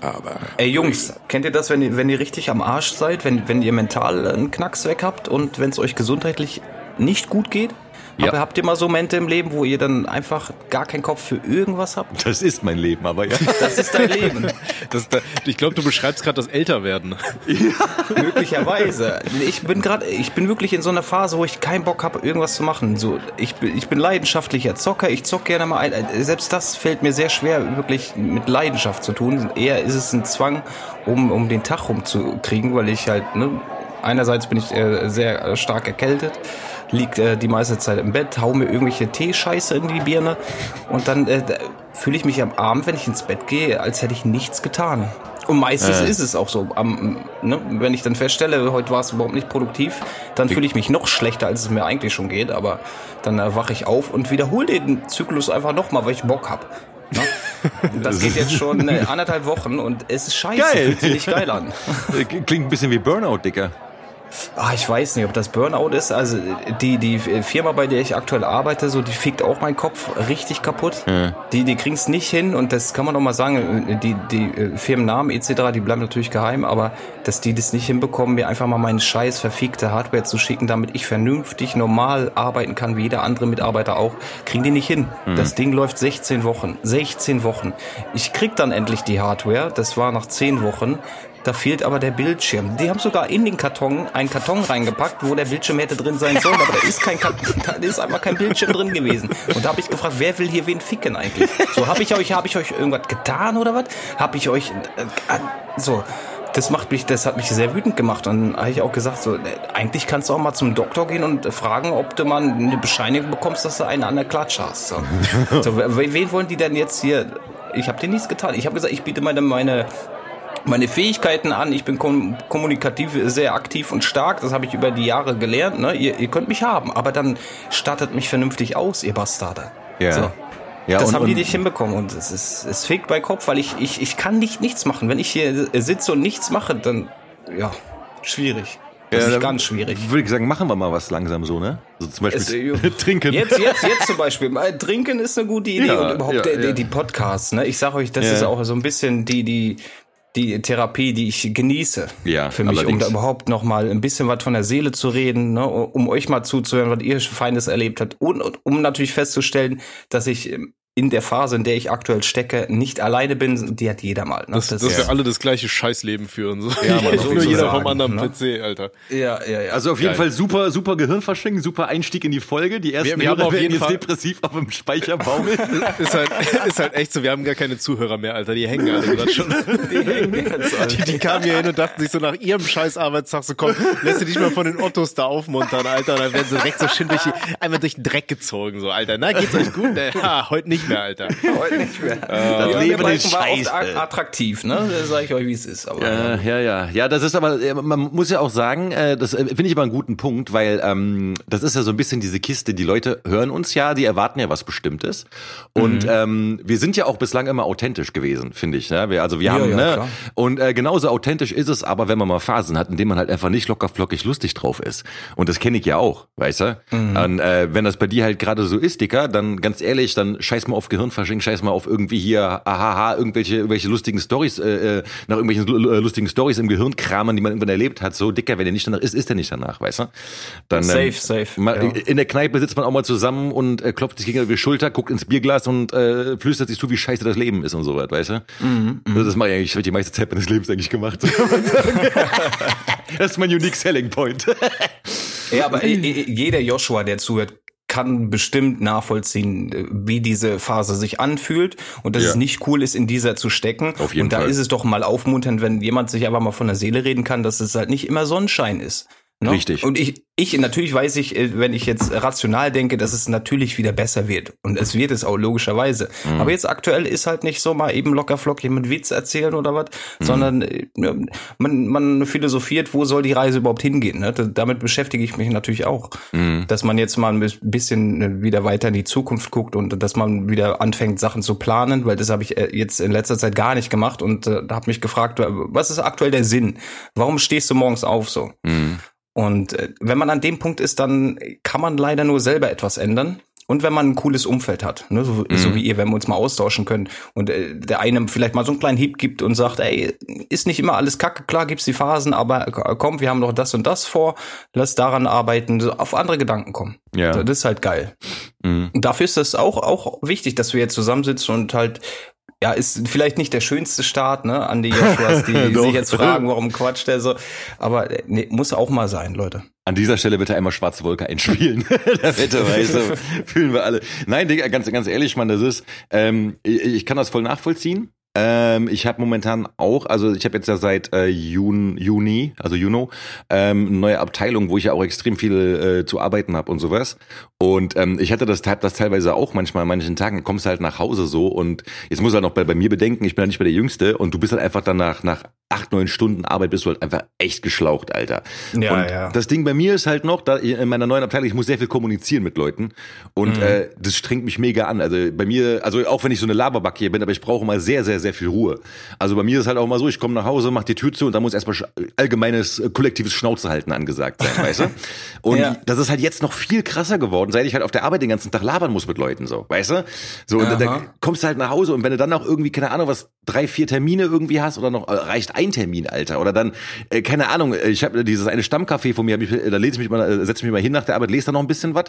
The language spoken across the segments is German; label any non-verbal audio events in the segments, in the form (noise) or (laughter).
aber. Ey Jungs, kennt ihr das, wenn ihr, wenn ihr richtig am Arsch seid, wenn, wenn ihr mental einen Knacks weg habt und wenn es euch gesundheitlich nicht gut geht? Ja. Aber habt ihr mal so Momente im Leben, wo ihr dann einfach gar keinen Kopf für irgendwas habt? Das ist mein Leben, aber ja. (laughs) Das ist dein Leben. Das, da, ich glaube, du beschreibst gerade das Älterwerden. Möglicherweise. Ich bin gerade, ich bin wirklich in so einer Phase, wo ich keinen Bock habe, irgendwas zu machen. So, ich bin, ich bin leidenschaftlicher Zocker. Ich zock gerne mal ein. Selbst das fällt mir sehr schwer, wirklich mit Leidenschaft zu tun. Eher ist es ein Zwang, um, um den Tag rumzukriegen, weil ich halt, ne, einerseits bin ich äh, sehr äh, stark erkältet, lieg äh, die meiste Zeit im Bett, hau mir irgendwelche Teescheiße in die Birne und dann äh, fühle ich mich am Abend, wenn ich ins Bett gehe, als hätte ich nichts getan. Und meistens Äh. ist es auch so. Am, ne, wenn ich dann feststelle, heute war es überhaupt nicht produktiv, dann fühle ich mich noch schlechter, als es mir eigentlich schon geht. Aber dann äh, wache ich auf und wiederhole den Zyklus einfach nochmal, weil ich Bock hab. Ne? (laughs) Das geht jetzt schon äh, anderthalb Wochen und es ist scheiße, Geil. fühlt sich nicht geil an. (laughs) Klingt ein bisschen wie Burnout, Dicker. Ah, ich weiß nicht, ob das Burnout ist. Also die, die Firma, bei der ich aktuell arbeite, so die fickt auch meinen Kopf richtig kaputt. Die, die kriegen's nicht hin und das kann man doch mal sagen, die, die äh, Firmennamen etc., die bleiben natürlich geheim, aber dass die das nicht hinbekommen, mir einfach mal meine scheiß verfickte Hardware zu schicken, damit ich vernünftig normal arbeiten kann, wie jeder andere Mitarbeiter auch, kriegen die nicht hin. Das Ding läuft 16 Wochen. 16 Wochen. Ich krieg dann endlich die Hardware, das war nach 10 Wochen. Da fehlt aber der Bildschirm. Die haben sogar in den Karton einen Karton reingepackt, wo der Bildschirm hätte drin sein sollen, aber da ist kein Karton, (laughs) da ist einfach kein Bildschirm drin gewesen. Und da habe ich gefragt, wer will hier wen ficken eigentlich? So habe ich euch, habe ich euch irgendwas getan oder was? Habe ich euch äh, so das macht mich, das hat mich sehr wütend gemacht. Und dann habe ich auch gesagt, so, äh, eigentlich kannst du auch mal zum Doktor gehen und fragen, ob du mal eine Bescheinigung bekommst, dass du einen an der Klatsche hast. So, (laughs) so wen wen wollen die denn jetzt hier? Ich habe dir nichts getan. Ich habe gesagt, ich biete meine, meine meine Fähigkeiten an. Ich bin kom kommunikativ sehr aktiv und stark. Das habe ich über die Jahre gelernt. Ne? Ihr, ihr könnt mich haben, aber dann startet mich vernünftig aus, ihr Bastarde. Ja. So. Ja, das und- haben die nicht hinbekommen und es ist es fegt bei Kopf, weil ich ich ich kann nicht nichts machen. Wenn ich hier sitze und nichts mache, dann ja schwierig. Das Ja, ist ganz schwierig. Würde ich sagen, machen wir mal was langsam so, ne? So zum Es, Beispiel äh, (laughs) trinken. Jetzt, jetzt, jetzt zum Beispiel. Trinken ist eine gute Idee Ja, und überhaupt ja, die, die Podcasts. Ne? Ich sage euch, das ist auch so ein bisschen die die die Therapie, die ich genieße. Ja, für mich, um allerdings. da überhaupt noch mal ein bisschen was von der Seele zu reden, ne? um euch mal zuzuhören, was ihr Feines erlebt habt und, und um natürlich festzustellen, dass ich ähm, in der Phase, in der ich aktuell stecke, nicht alleine bin. Die hat jeder mal. Ne? Dass, dass wir alle das gleiche Scheißleben führen. (laughs) So. Ja, man, Nur jeder vom sozusagen, anderen ne? PC, Alter. ja, ja, ja. Also auf jeden Geil. Fall super, super Gehirnfasching, super Einstieg in die Folge. Die ersten Wir- wir haben Hörer auf werden jeden jetzt Fall- depressiv auf dem Speicher baumeln. (laughs) Ist halt, ist halt echt so, wir haben gar keine Zuhörer mehr, Alter. Die hängen alle gerade schon. (laughs) die hängen. Die, die kamen hier hin und dachten sich so nach ihrem scheiß Arbeitstag so, komm, lässt du dich mal von den Ottos da aufmuntern, Alter. Und dann werden sie direkt so schön durch die, einmal durch den Dreck gezogen, so, Alter. Na, geht's euch gut? Ha, heute nicht mehr, Alter. (laughs) Heute nicht mehr. Das Ja, Leben ist war scheiße. oft a- attraktiv, ne? Da sage ich euch, wie es ist. Aber Ja, ja, ja. Ja, das ist aber, äh, man muss ja auch sagen, äh, das äh, finde ich aber einen guten Punkt, weil ähm, das ist ja so ein bisschen diese Kiste, die Leute hören uns ja, die erwarten ja was Bestimmtes. Und ähm, wir sind ja auch bislang immer authentisch gewesen, finde ich. Ne? Wir, also wir Ja, haben, ja, ne? klar. Und äh, genauso authentisch ist es aber, wenn man mal Phasen hat, in denen man halt einfach nicht locker flockig lustig drauf ist. Und das kenne ich ja auch, weißt du? Und äh, wenn das bei dir halt gerade so ist, Dicker, dann ganz ehrlich, dann scheiß mal auf Gehirnfasching, scheiß mal auf irgendwie hier, ahaha, irgendwelche, irgendwelche lustigen Stories, äh, äh, nach irgendwelchen äh, lustigen Stories im Gehirn kramen, die man irgendwann erlebt hat. So, Dicker, wenn der nicht danach ist, ist er nicht danach, weißt du? Dann, Safe, safe, ma- ja. In der Kneipe sitzt man auch mal zusammen und äh, klopft sich gegen die Schulter, guckt ins Bierglas und äh, flüstert sich zu, wie scheiße das Leben ist und so was, weißt du? Mhm, Also das mache ich eigentlich, ich die meiste Zeit meines Lebens eigentlich gemacht. (laughs) das ist mein unique selling point. Ja, aber äh, jeder Joshua, der zuhört, kann bestimmt nachvollziehen, wie diese Phase sich anfühlt und dass Ja. es nicht cool ist, in dieser zu stecken. Auf jeden und da Fall. ist es doch mal aufmunternd, wenn jemand sich einfach mal von der Seele reden kann, dass es halt nicht immer Sonnenschein ist. Ne? Richtig. Und ich, ich, natürlich weiß ich, äh, wenn ich jetzt rational denke, dass es natürlich wieder besser wird. Und es wird es auch logischerweise. Mhm. Aber jetzt aktuell ist halt nicht so mal eben locker flockig mit Witz erzählen oder was, Mhm. sondern äh, ja, man, man philosophiert, wo soll die Reise überhaupt hingehen. Ne? Da- Damit beschäftige ich mich natürlich auch. Mhm. Dass man jetzt mal ein bisschen äh, wieder weiter in die Zukunft guckt und dass man wieder anfängt, Sachen zu planen, weil das habe ich jetzt in letzter Zeit gar nicht gemacht und äh, habe mich gefragt, was ist aktuell der Sinn? Warum stehst du morgens auf so? Und äh, wenn man an dem Punkt ist, dann kann man leider nur selber etwas ändern. und wenn man ein cooles Umfeld hat, ne? so, Mhm. so wie ihr, wenn wir uns mal austauschen können und äh, der einem vielleicht mal so einen kleinen Hieb gibt und sagt, ey, ist nicht immer alles kacke, klar gibt's die Phasen, aber komm, wir haben noch das und das vor, lass daran arbeiten, auf andere Gedanken kommen. Ja. Das ist halt geil. Mhm. Dafür ist das auch, auch wichtig, dass wir jetzt zusammensitzen und halt, ja, ist vielleicht nicht der schönste Start, ne, an die Joshuas, (laughs) die sich jetzt fragen, warum quatscht der so. Aber äh, nee, muss auch mal sein, Leute. An dieser Stelle bitte einmal Schwarze Wolke einspielen. (laughs) da wetterweise fühlen wir alle. Nein, Digga, ganz, ganz ehrlich, man, das ist, ähm, ich, ich kann das voll nachvollziehen. Ähm, ich habe momentan auch, also ich habe jetzt ja seit äh, Jun, Juni, also Juno, ähm, neue Abteilung, wo ich ja auch extrem viel äh, zu arbeiten habe und sowas. Und ähm, ich hatte das, das teilweise auch manchmal an manchen Tagen, kommst halt nach Hause so und jetzt muss halt noch bei, bei mir bedenken, ich bin halt nicht mehr der Jüngste und du bist halt einfach dann nach, acht, neun Stunden Arbeit bist du halt einfach echt geschlaucht, Alter. Ja, und ja. das Ding bei mir ist halt noch, da in meiner neuen Abteilung, ich muss sehr viel kommunizieren mit Leuten und Mhm. äh, das strengt mich mega an. Also bei mir, also auch wenn ich so eine Laberbacke hier bin, aber ich brauche mal sehr, sehr, sehr viel Ruhe. Also bei mir ist halt auch mal so, ich komme nach Hause, mach die Tür zu und da muss erstmal allgemeines äh, kollektives Schnauze halten angesagt sein, weißt du? (laughs) Und Ja. das ist halt jetzt noch viel krasser geworden, seit ich halt auf der Arbeit den ganzen Tag labern muss mit Leuten, so, weißt du? So, und da, da Aha. kommst du halt nach Hause und wenn du dann noch irgendwie, keine Ahnung, was, drei, vier Termine irgendwie hast oder noch äh, reicht ein Termin, Alter. Oder dann, äh, keine Ahnung, äh, ich habe dieses eine Stammcafé von mir, hab ich, äh, da lese ich mich mal, äh, setze mich mal hin nach der Arbeit, lese da noch ein bisschen was.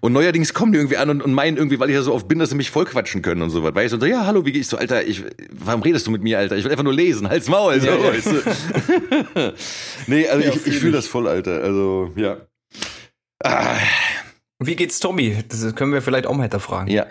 Und neuerdings kommen die irgendwie an und, und meinen irgendwie, weil ich ja so oft bin, dass sie mich vollquatschen können und so was. Weißt du? Und so, ja, hallo, wie geht's so, Alter, ich, warum redest du mit mir, Alter? Ich will einfach nur lesen, halt's Maul, so, Ja, ja. weißt du? (laughs) nee, also ich, ich fühle das voll, Alter. Also, ja. Ah, Wie geht's Tommy? Das können wir vielleicht auch mal hinterfragen. ja.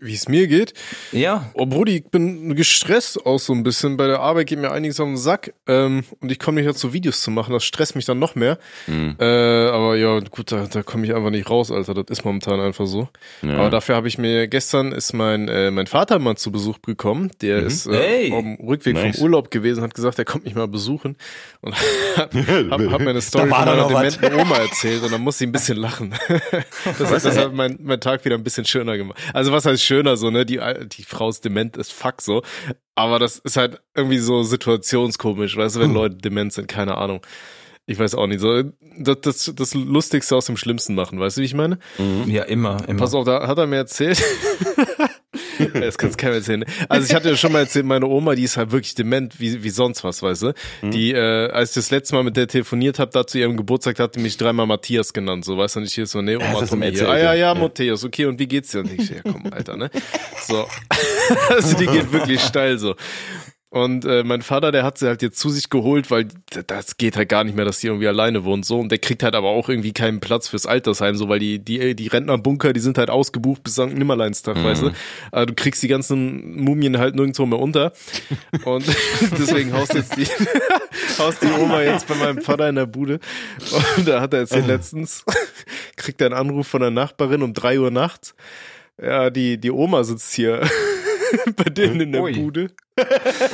Wie es mir geht? Ja. Oh, Brudi, ich bin gestresst auch so ein bisschen. Bei der Arbeit geht mir einiges auf den Sack. Ähm, und ich komme nicht dazu, Videos zu machen. Das stresst mich dann noch mehr. Mhm. Äh, aber ja, gut, da, da komme ich einfach nicht raus, Alter. Das ist momentan einfach so. Ja. Aber dafür habe ich mir gestern ist mein äh, mein Vater mal zu Besuch bekommen. Der ist äh, Hey. auf dem Rückweg Nice. vom Urlaub gewesen, hat gesagt, er kommt mich mal besuchen und (laughs) hat, hat, hat mir eine (laughs) Story von meiner dementen Oma erzählt und dann musste ich ein bisschen lachen. (laughs) das, hat- das hat mein, mein Tag wieder ein bisschen schöner gemacht. Also was heißt schöner so, ne? Die, die Frau ist dement ist fuck so. Aber das ist halt irgendwie so situationskomisch, weißt du, wenn Leute dement sind, keine Ahnung. Ich weiß auch nicht. So, das, das, das Lustigste aus dem Schlimmsten machen, weißt du, wie ich meine? Ja, immer, immer. Pass auf, da hat er mir erzählt. (laughs) (laughs) Das kannst keinem erzählen. Also ich hatte ja schon mal erzählt, meine Oma, die ist halt wirklich dement wie, wie sonst was, weißt du? Die, äh, als ich das letzte Mal mit der telefoniert habe, da zu ihrem Geburtstag, hat die mich dreimal Matthias genannt, so, weißt du? Und ich hier so, nee, Oma, Tommy erzählt, Ah ja, ja. ja, Matthias, okay, und wie geht's dir? Und ich, ja komm, Alter, ne? So. (laughs) Also die geht wirklich steil so. Und äh, mein Vater, der hat sie halt jetzt zu sich geholt, weil das geht halt gar nicht mehr, dass die irgendwie alleine wohnt so. Und der kriegt halt aber auch irgendwie keinen Platz fürs Altersheim, so weil die die die Rentnerbunker, die sind halt ausgebucht bis St. Nimmerleinstag, weißt du. Aber du kriegst die ganzen Mumien halt nirgendwo mehr unter. (laughs) Und (laughs) deswegen haust jetzt die (laughs) haust die Oma jetzt bei meinem Vater in der Bude. Und da hat er erzählt letztens, kriegt er einen Anruf von der Nachbarin um drei Uhr nachts. Ja, die die Oma sitzt hier (laughs) bei denen in der Ui. Bude.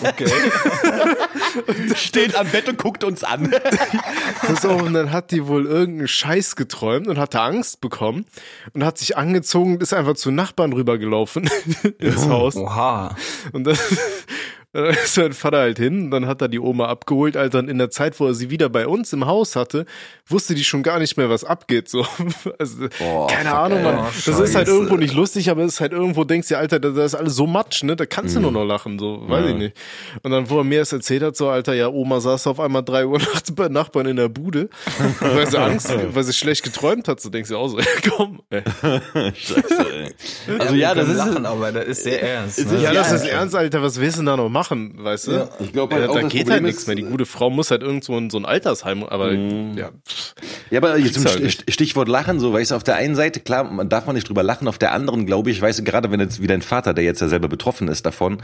Okay. (laughs) Steht am Bett und guckt uns an. (laughs) Pass auf, und dann hat die wohl irgendeinen Scheiß geträumt und hatte Angst bekommen und hat sich angezogen und ist einfach zu Nachbarn rübergelaufen ins Haus. Oha. Und dann, dann (laughs) ist mein Vater halt hin und dann hat er die Oma abgeholt, Alter. Und in der Zeit, wo er sie wieder bei uns im Haus hatte, wusste die schon gar nicht mehr, was abgeht. So, (laughs) also, Boah, keine Ahnung, ey. Mann. Das ist halt Scheiße. irgendwo nicht lustig, aber es ist halt irgendwo, denkst du, Alter, das ist alles so matsch, ne? Da kannst du nur noch lachen, so, weiß ich nicht. Und dann, wo er mir das erzählt hat, so, Alter, ja, Oma saß auf einmal drei Uhr (laughs) nachts bei Nachbarn in der Bude, weil sie Angst, weil sie schlecht geträumt hat, so denkst du auch so, komm, ey. Scheiße, ey. Also ja, wir das ist. lachen, aber das ist sehr ernst. Ne? Ja, das Ja, ist ja. ernst, Alter. Was willst du denn da noch machen, weißt du? Ich glaube, Ja, halt auch da geht Problem halt nichts mehr. Die gute Frau muss halt irgendwo in so ein Altersheim, aber ja. pff. Ja, aber jetzt zum halt Stichwort Lachen, so, weißt du, auf der einen Seite, klar, man darf man nicht drüber lachen, auf der anderen, glaube ich, weißt du, gerade wenn jetzt wie dein Vater, der jetzt ja selber betroffen ist davon,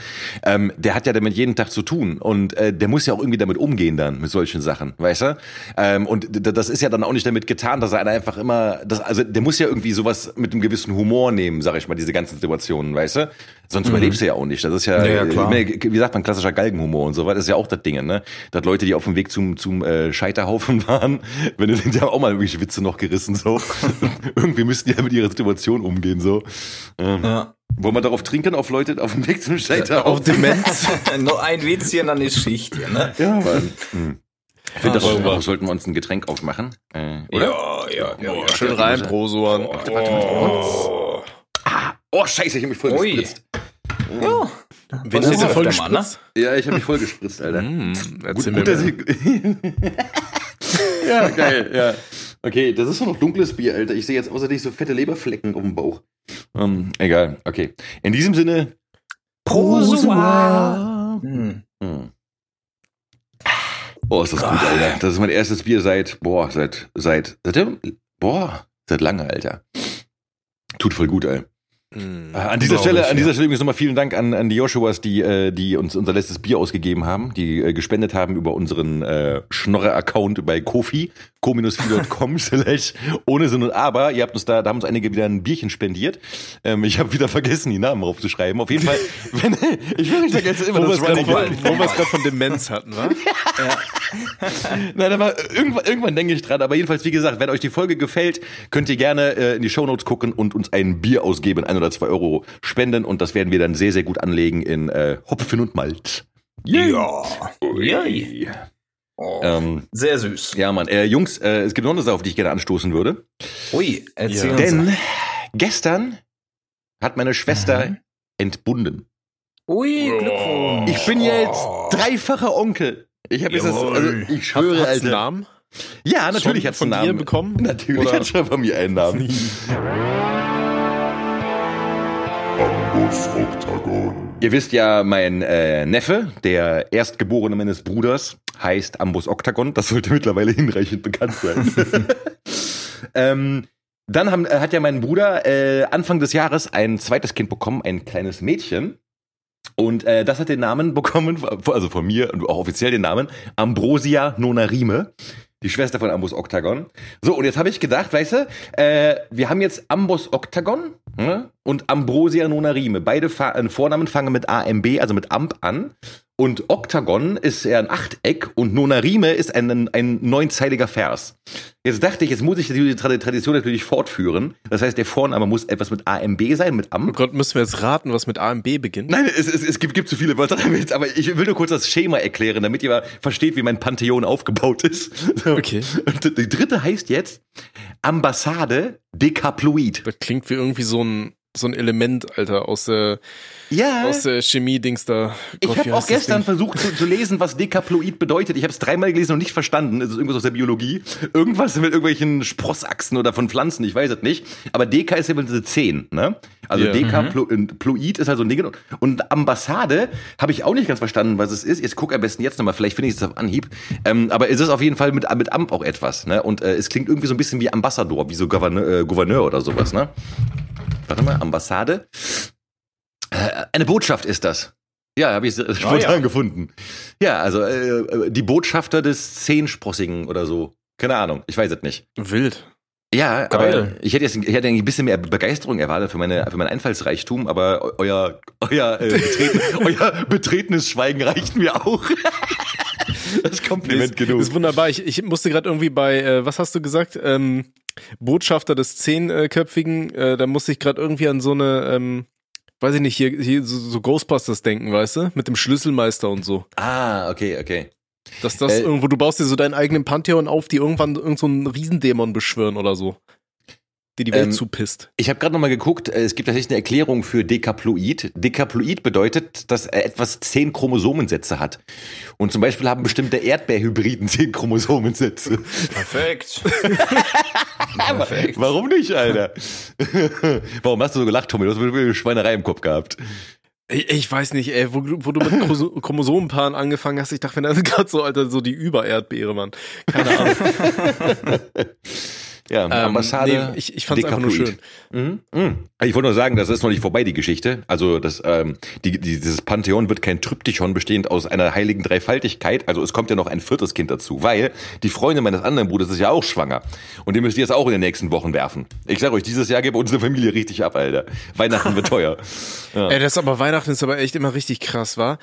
ähm, der hat ja damit jeden Tag zu tun und äh, der muss ja auch irgendwie damit umgehen dann, mit solchen Sachen, weißt du? Ähm, und das ist ja dann auch nicht damit getan, dass er einer einfach immer, das, also der muss ja irgendwie sowas mit einem gewissen Humor nehmen, sag ich mal, diese ganzen Situationen, weißt du? Sonst überlebst du ja auch nicht. Das ist ja, Ja, ja, klar. äh, wie sagt man, klassischer Galgenhumor und so weiter, das ist ja auch das Ding, ne? Dass Leute, die auf dem Weg zum, zum äh, Scheiterhaufen (laughs) waren, wenn die, die haben auch mal irgendwelche Witze noch gerissen, so. (laughs) Irgendwie müssten die ja mit ihrer Situation umgehen, so. Ähm, Ja. Wollen wir darauf trinken, auf Leute auf dem Weg zum Scheiterhaufen? Auf Demenz. (laughs) Noch ein Witzchen, dann ist Schicht hier, ne? Ja, Mann. Hm. Ich finde, Ah, darauf sollten wir uns ein Getränk aufmachen. Äh, oder? Ja, ja, ja. ja. Schön rein, Prosoan. Warte, warte, warte. Oh, scheiße, ich habe mich voll gespritzt. Wenn hast du voll mal, ne? gespritzt? Ja, ich habe mich voll gespritzt, Alter. Hm, Gut, erzähl gut, mir dass mehr. ich... ja, (laughs) geil, ja. Okay, das ist doch noch dunkles Bier, Alter. Ich sehe jetzt außerdem so fette Leberflecken auf dem Bauch. Ähm, egal, okay. In diesem Sinne... Prosua. Hm. Hm. Oh, ist das gut, Alter. Das ist mein erstes Bier seit, boah, seit, seit, seit boah, seit lange, Alter. Tut voll gut, ey. Hm, Äh, An dieser Stelle, ich, an ja. dieser Stelle übrigens nochmal vielen Dank an, an die Joshuas, die, äh, die uns unser letztes Bier ausgegeben haben, die äh, gespendet haben über unseren äh, Schnorrer-Account bei Kofi, co-fi.com (laughs) slash ohne Sinn und Aber. Ihr habt uns da, da haben uns einige wieder ein Bierchen spendiert. Ähm, ich habe wieder vergessen, die Namen aufzuschreiben. Auf jeden Fall, (laughs) wenn, ich will nicht vergessen, immer Wo wir das es gerade von, wo wir es gerade von Demenz hatten, wa? (laughs) Nein, aber irgendwann, irgendwann denke ich dran. Aber jedenfalls, wie gesagt, wenn euch die Folge gefällt, könnt ihr gerne äh, in die Shownotes gucken und uns ein Bier ausgeben, ein oder zwei Euro spenden. Und das werden wir dann sehr, sehr gut anlegen in äh, Hopfen und Malz. Ja. Yay. Oh. Ähm, Sehr süß. ja, Mann. Äh, Jungs, äh, es gibt noch eine Sache, auf die ich gerne anstoßen würde. Ui, erzähl Ja. uns. Denn gestern hat meine Schwester Mhm. entbunden. Ui, Glückwunsch. Ich bin jetzt Oh. dreifacher Onkel. Ich habe jetzt das, also ich schwöre, Hat's einen. Namen? Ja, natürlich hat's von einen dir Namen. bekommen? Natürlich hat schon von mir einen Namen. (laughs) Ambus Octagon. Ihr wisst ja, mein äh, Neffe, der Erstgeborene meines Bruders, heißt Ambus Octagon. Das sollte mittlerweile hinreichend bekannt sein. (laughs) ähm, dann haben, äh, hat ja mein Bruder äh, Anfang des Jahres ein zweites Kind bekommen, ein kleines Mädchen. Und äh, das hat den Namen bekommen, also von mir und auch offiziell den Namen, Ambrosia Nonarime. Die Schwester von Ambus Octagon. So, und jetzt habe ich gedacht, weißt du, äh, wir haben jetzt Ambus Octagon ne, und Ambrosia Nonarime. Beide Fa äh, Vornamen fangen mit AMB, also mit Amp an. Und Octagon ist ja ein Achteck und Nonarime ist ein, ein neunzeiliger Vers. Jetzt dachte ich, jetzt muss ich die Tra- Tradition natürlich fortführen. Das heißt, der Vorname muss etwas mit AMB sein, mit Oh Amp. Gott, müssen wir jetzt raten, was mit AMB beginnt? Nein, es, es, es gibt, gibt zu viele Wörter damit, aber ich will nur kurz das Schema erklären, damit ihr versteht, wie mein Pantheon aufgebaut ist. Okay. Und die dritte heißt jetzt Ambassade Dekaploid. Das klingt wie irgendwie so ein, so ein Element, Alter, aus der, Ja. aus der Chemie-Dings da. Ich Gott, wie habe auch gestern Ding? versucht zu, zu lesen, was Dekaploid bedeutet. Ich habe es dreimal gelesen und nicht verstanden. Es ist irgendwas aus der Biologie. Irgendwas mit irgendwelchen Sprossachsen oder von Pflanzen, ich weiß es nicht. Aber Deka ist ja immer diese 10, ne? Also Ja. Dekaploid ist halt so ein Ding. Und Ambassade habe ich auch nicht ganz verstanden, was es ist. Jetzt guck am besten jetzt nochmal, vielleicht finde ich es auf Anhieb. Ähm, aber es ist auf jeden Fall mit, mit Amp auch etwas, ne? Und äh, es klingt irgendwie so ein bisschen wie Ambassador, wie so Gouverneur, äh, Gouverneur oder sowas, ne? Warte mal, Ambassade. Äh, eine Botschaft ist das. Ja, habe ich äh, spontan ja. gefunden. Ja, also äh, die Botschafter des Zehnsprossigen oder so. Keine Ahnung, ich weiß es nicht. Wild. Ja, Geil. aber ich hätte jetzt ich hätte eigentlich ein bisschen mehr Begeisterung erwartet für meine für mein Einfallsreichtum, aber eu- euer euer äh, betreten, (laughs) euer betretenes Schweigen reicht mir auch. (laughs) das Kompliment ist, genug. Ist wunderbar. Ich, ich musste gerade irgendwie bei, äh, was hast du gesagt? Ähm, Botschafter des Zehnköpfigen, äh, da musste ich gerade irgendwie an so eine, ähm, weiß ich nicht, hier, hier so, so Ghostbusters denken, weißt du? Mit dem Schlüsselmeister und so. ah, okay, okay. Dass das Äh, irgendwo, du baust dir so deinen eigenen Pantheon auf, die irgendwann irgend so einen Riesendämon beschwören oder so. Die die Welt Ähm, zupisst. Ich habe gerade noch mal geguckt, äh, es gibt tatsächlich eine Erklärung für Dekaploid. Dekaploid bedeutet, dass er etwas zehn Chromosomensätze hat. Und zum Beispiel haben bestimmte Erdbeerhybriden (laughs) zehn Chromosomensätze. Perfekt. (laughs) Perfekt. Warum nicht, Alter? (laughs) Warum hast du so gelacht, Tommy? Du hast eine Schweinerei im Kopf gehabt. Ich, ich weiß nicht, ey, wo, du- wo du mit Chromosomenpaaren angefangen hast, ich dachte, wenn das gerade so, Alter, so die Über-Erdbeere, Mann. Keine Ahnung. Ja, Ähm, Ambassade. nee, ich ich fand es einfach nur schön. Mhm. Mhm. Ich wollte nur sagen, das ist noch nicht vorbei, die Geschichte. Also das, ähm, die, die, dieses Pantheon wird kein Tryptychon bestehend aus einer heiligen Dreifaltigkeit. Also es kommt ja noch ein viertes Kind dazu, weil die Freundin meines anderen Bruders ist ja auch schwanger. Und den müsst ihr jetzt auch in den nächsten Wochen werfen. Ich sage euch, dieses Jahr gibt unsere Familie richtig ab, Alter. Weihnachten wird (laughs) teuer. Ey, das ist aber Weihnachten ist aber echt immer richtig krass, war.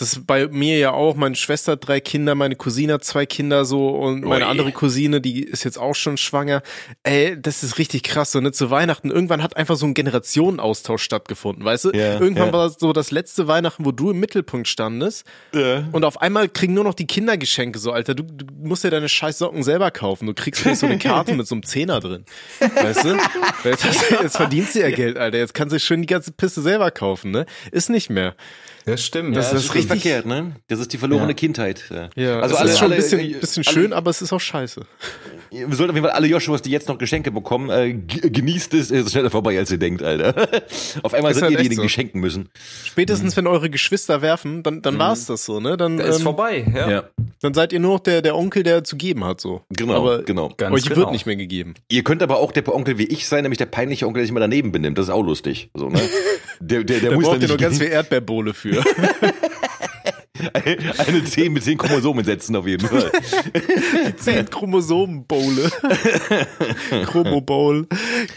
Das ist bei mir ja auch. Meine Schwester hat drei Kinder, meine Cousine hat zwei Kinder so und meine Ui. andere Cousine, die ist jetzt auch schon schwanger. Ey, das ist richtig krass. So, ne? Zu Weihnachten, irgendwann hat einfach so ein Generationenaustausch stattgefunden, weißt du? Ja, irgendwann ja. war so das letzte Weihnachten, wo du im Mittelpunkt standest. Und auf einmal kriegen nur noch die Kinder Geschenke so, Alter. Du, du musst dir deine scheiß Socken selber kaufen. Du kriegst vielleicht so eine Karte mit so einem Zehner drin. Weißt du? Jetzt, hast, du- jetzt verdienst du ja Geld, Alter. Jetzt kannst du schön die ganze Piste selber kaufen, ne? Ist nicht mehr. Das stimmt. Das ja, ist Das ist richtig- verkehrt, ne? Das ist die verlorene Ja. Kindheit. Ja, also es alle, ist schon ein bisschen, äh, bisschen alle, schön, aber es ist auch scheiße. Wir sollten auf jeden Fall alle Joshuas, die jetzt noch Geschenke bekommen, äh, genießt es, es ist schneller vorbei, als ihr denkt, Alter. (laughs) auf einmal sind halt ihr diejenigen, so. die schenken müssen. Spätestens, wenn eure Geschwister werfen, dann, dann war's das so, ne? Dann, Da ist ähm, vorbei, ja. Ja, dann seid ihr nur noch der, der Onkel, der zu geben hat, so. genau, Aber genau. Ganz euch genau. wird nicht mehr gegeben. Ihr könnt aber auch der Onkel wie ich sein, nämlich der peinliche Onkel, der sich immer daneben benimmt. Das ist auch lustig. So, ne? (laughs) Der, der, der Da muss braucht ihr noch nicht ganz viel Erdbeerbohle für. (laughs) (laughs) eine 10 mit 10 Chromosomen setzen auf jeden Fall. Zehn Chromosomenbowle. (laughs) Chromobowl.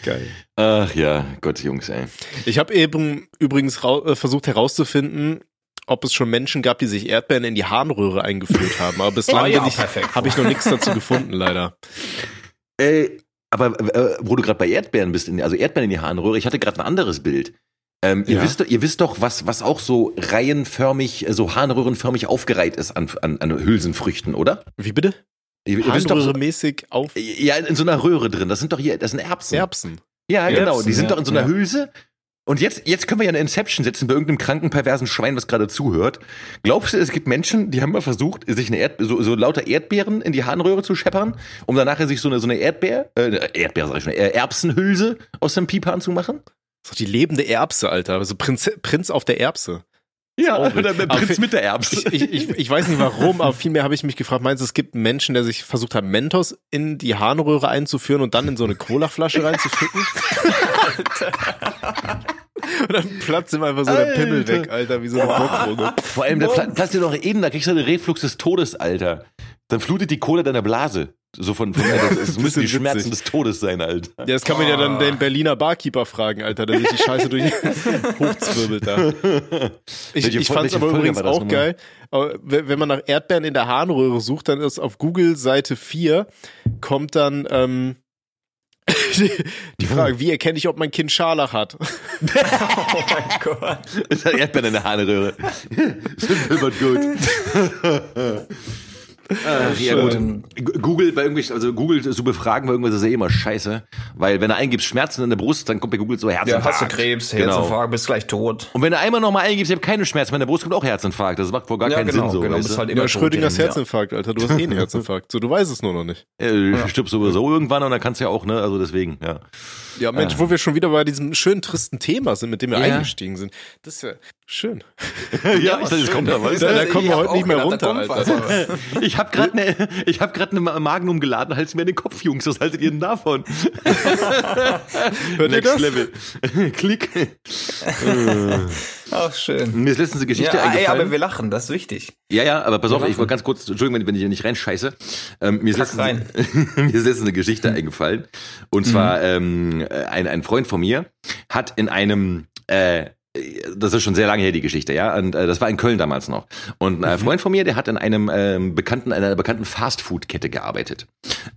Geil. Ach ja, Gott, Jungs, ey. Ich habe eben übrigens äh, versucht herauszufinden, ob es schon Menschen gab, die sich Erdbeeren in die Harnröhre eingeführt haben. Aber bislang Oh ja, habe ich noch nichts dazu gefunden, leider. Äh, aber äh, wo du gerade bei Erdbeeren bist, in, also Erdbeeren in die Harnröhre, ich hatte gerade ein anderes Bild. Ähm, ihr, Ja. wisst, doch- ihr wisst doch, was, was auch so reihenförmig, äh, so Harnröhrenförmig aufgereiht ist an, an, an Hülsenfrüchten, oder? Wie bitte? Ihr, ihr wisst doch, so, Harnröhre-mäßig auf ja, in so einer Röhre drin. Das sind doch hier, das sind Erbsen. Erbsen. Ja, genau. Erbsen, Die sind ja, doch in so einer ja. Hülse. Und jetzt, jetzt können wir ja eine Inception setzen bei irgendeinem kranken, perversen Schwein, was gerade zuhört. Glaubst du, es gibt Menschen, die haben mal versucht, sich eine Erd so, so lauter Erdbeeren in die Harnröhre zu scheppern, um dann nachher sich so eine, so eine Erdbeer, äh, Erdbeer sag ich schon, äh, Erbsenhülse aus dem Pipan zu machen? Das ist doch die lebende Erbse, Alter. Also Prinz, Prinz auf der Erbse. Ja, oder der Prinz mit der Erbse. Ich, ich, ich, weiß nicht warum, aber vielmehr habe ich mich gefragt, meinst du, es gibt einen Menschen, der sich versucht hat, Mentos in die Harnröhre einzuführen und dann in so eine Colaflasche reinzuficken? (laughs) (laughs) (laughs) und dann platzt ihm einfach so der Pimmel Alter. weg, Alter, wie so eine Bockrunge. (laughs) Vor allem, der Pla Platz dir doch eben, da kriegst du einen Reflux des Todes, Alter. Dann flutet die Kohle deiner Blase. So von, von das, das (laughs) müssen die Schmerzen witzig. des Todes sein, Alter. Ja, das kann man ja dann den Berliner Barkeeper fragen, Alter, der sich die Scheiße durch hochzwirbelt da. Ich, Welche ich fand's aber Folge übrigens auch geil. Wenn man nach Erdbeeren in der Harnröhre sucht, dann ist auf Google Seite 4 kommt dann ähm, (laughs) die, die Frage, wie erkenne ich, ob mein Kind Scharlach hat? (laughs) Oh mein Gott. Ist halt Erdbeeren in der Harnröhre. (laughs) Simpel but gut. Ach, ja, gut. Google bei irgendwelchen, also Google so befragen bei irgendwas ist ja eh immer scheiße, weil wenn du eingibst Schmerzen in der Brust, dann kommt bei Google so Ja, Herzinfarkt. hast du Krebs, Genau. Herzinfarkt, bist gleich tot. Und wenn du einmal nochmal eingibst, ich habe keine Schmerzen, in der Brust kommt auch Herzinfarkt. Das macht wohl gar Ja, keinen genau, Sinn so. genau, weißt du? halt immer Ja, Schrödingers ja. Herzinfarkt, Alter. Du hast eh einen (laughs) Herzinfarkt. So, du weißt es nur noch nicht. Äh, Du stirbst sowieso irgendwann und dann kannst du ja auch, ne, also deswegen, ja. Ja, Mensch, wo wir schon wieder bei diesem schönen tristen Thema sind, mit dem wir Ja. eingestiegen sind. Das ist ja schön. (laughs) ja, ich dachte, jetzt kommt da was. Da- da kommen wir heute nicht auch mehr gedacht, runter, Alter. (laughs) Ich habe gerade ne, ich habe gerade eine Magenumgeladene, halt's mir in den Kopf, Jungs. Was haltet ihr denn davon? Hört (laughs) das? Level. Klick. Ach, schön. Mir ist letztens eine Geschichte Ja, ey, eingefallen. aber wir lachen, das ist wichtig. Ja, ja, aber pass auf, ich wollte ganz kurz, Entschuldigung, wenn, wenn ich hier nicht reinscheiße. Ähm, mir, ist letztens, rein. mir ist letztens eine Geschichte eingefallen. Und zwar, ähm, ein, ein Freund von mir hat in einem, äh, das ist schon sehr lange her, die Geschichte, ja. Und äh, das war in Köln damals noch. Und ein Freund von mir, der hat in einem ähm, bekannten, einer bekannten Fastfood-Kette gearbeitet.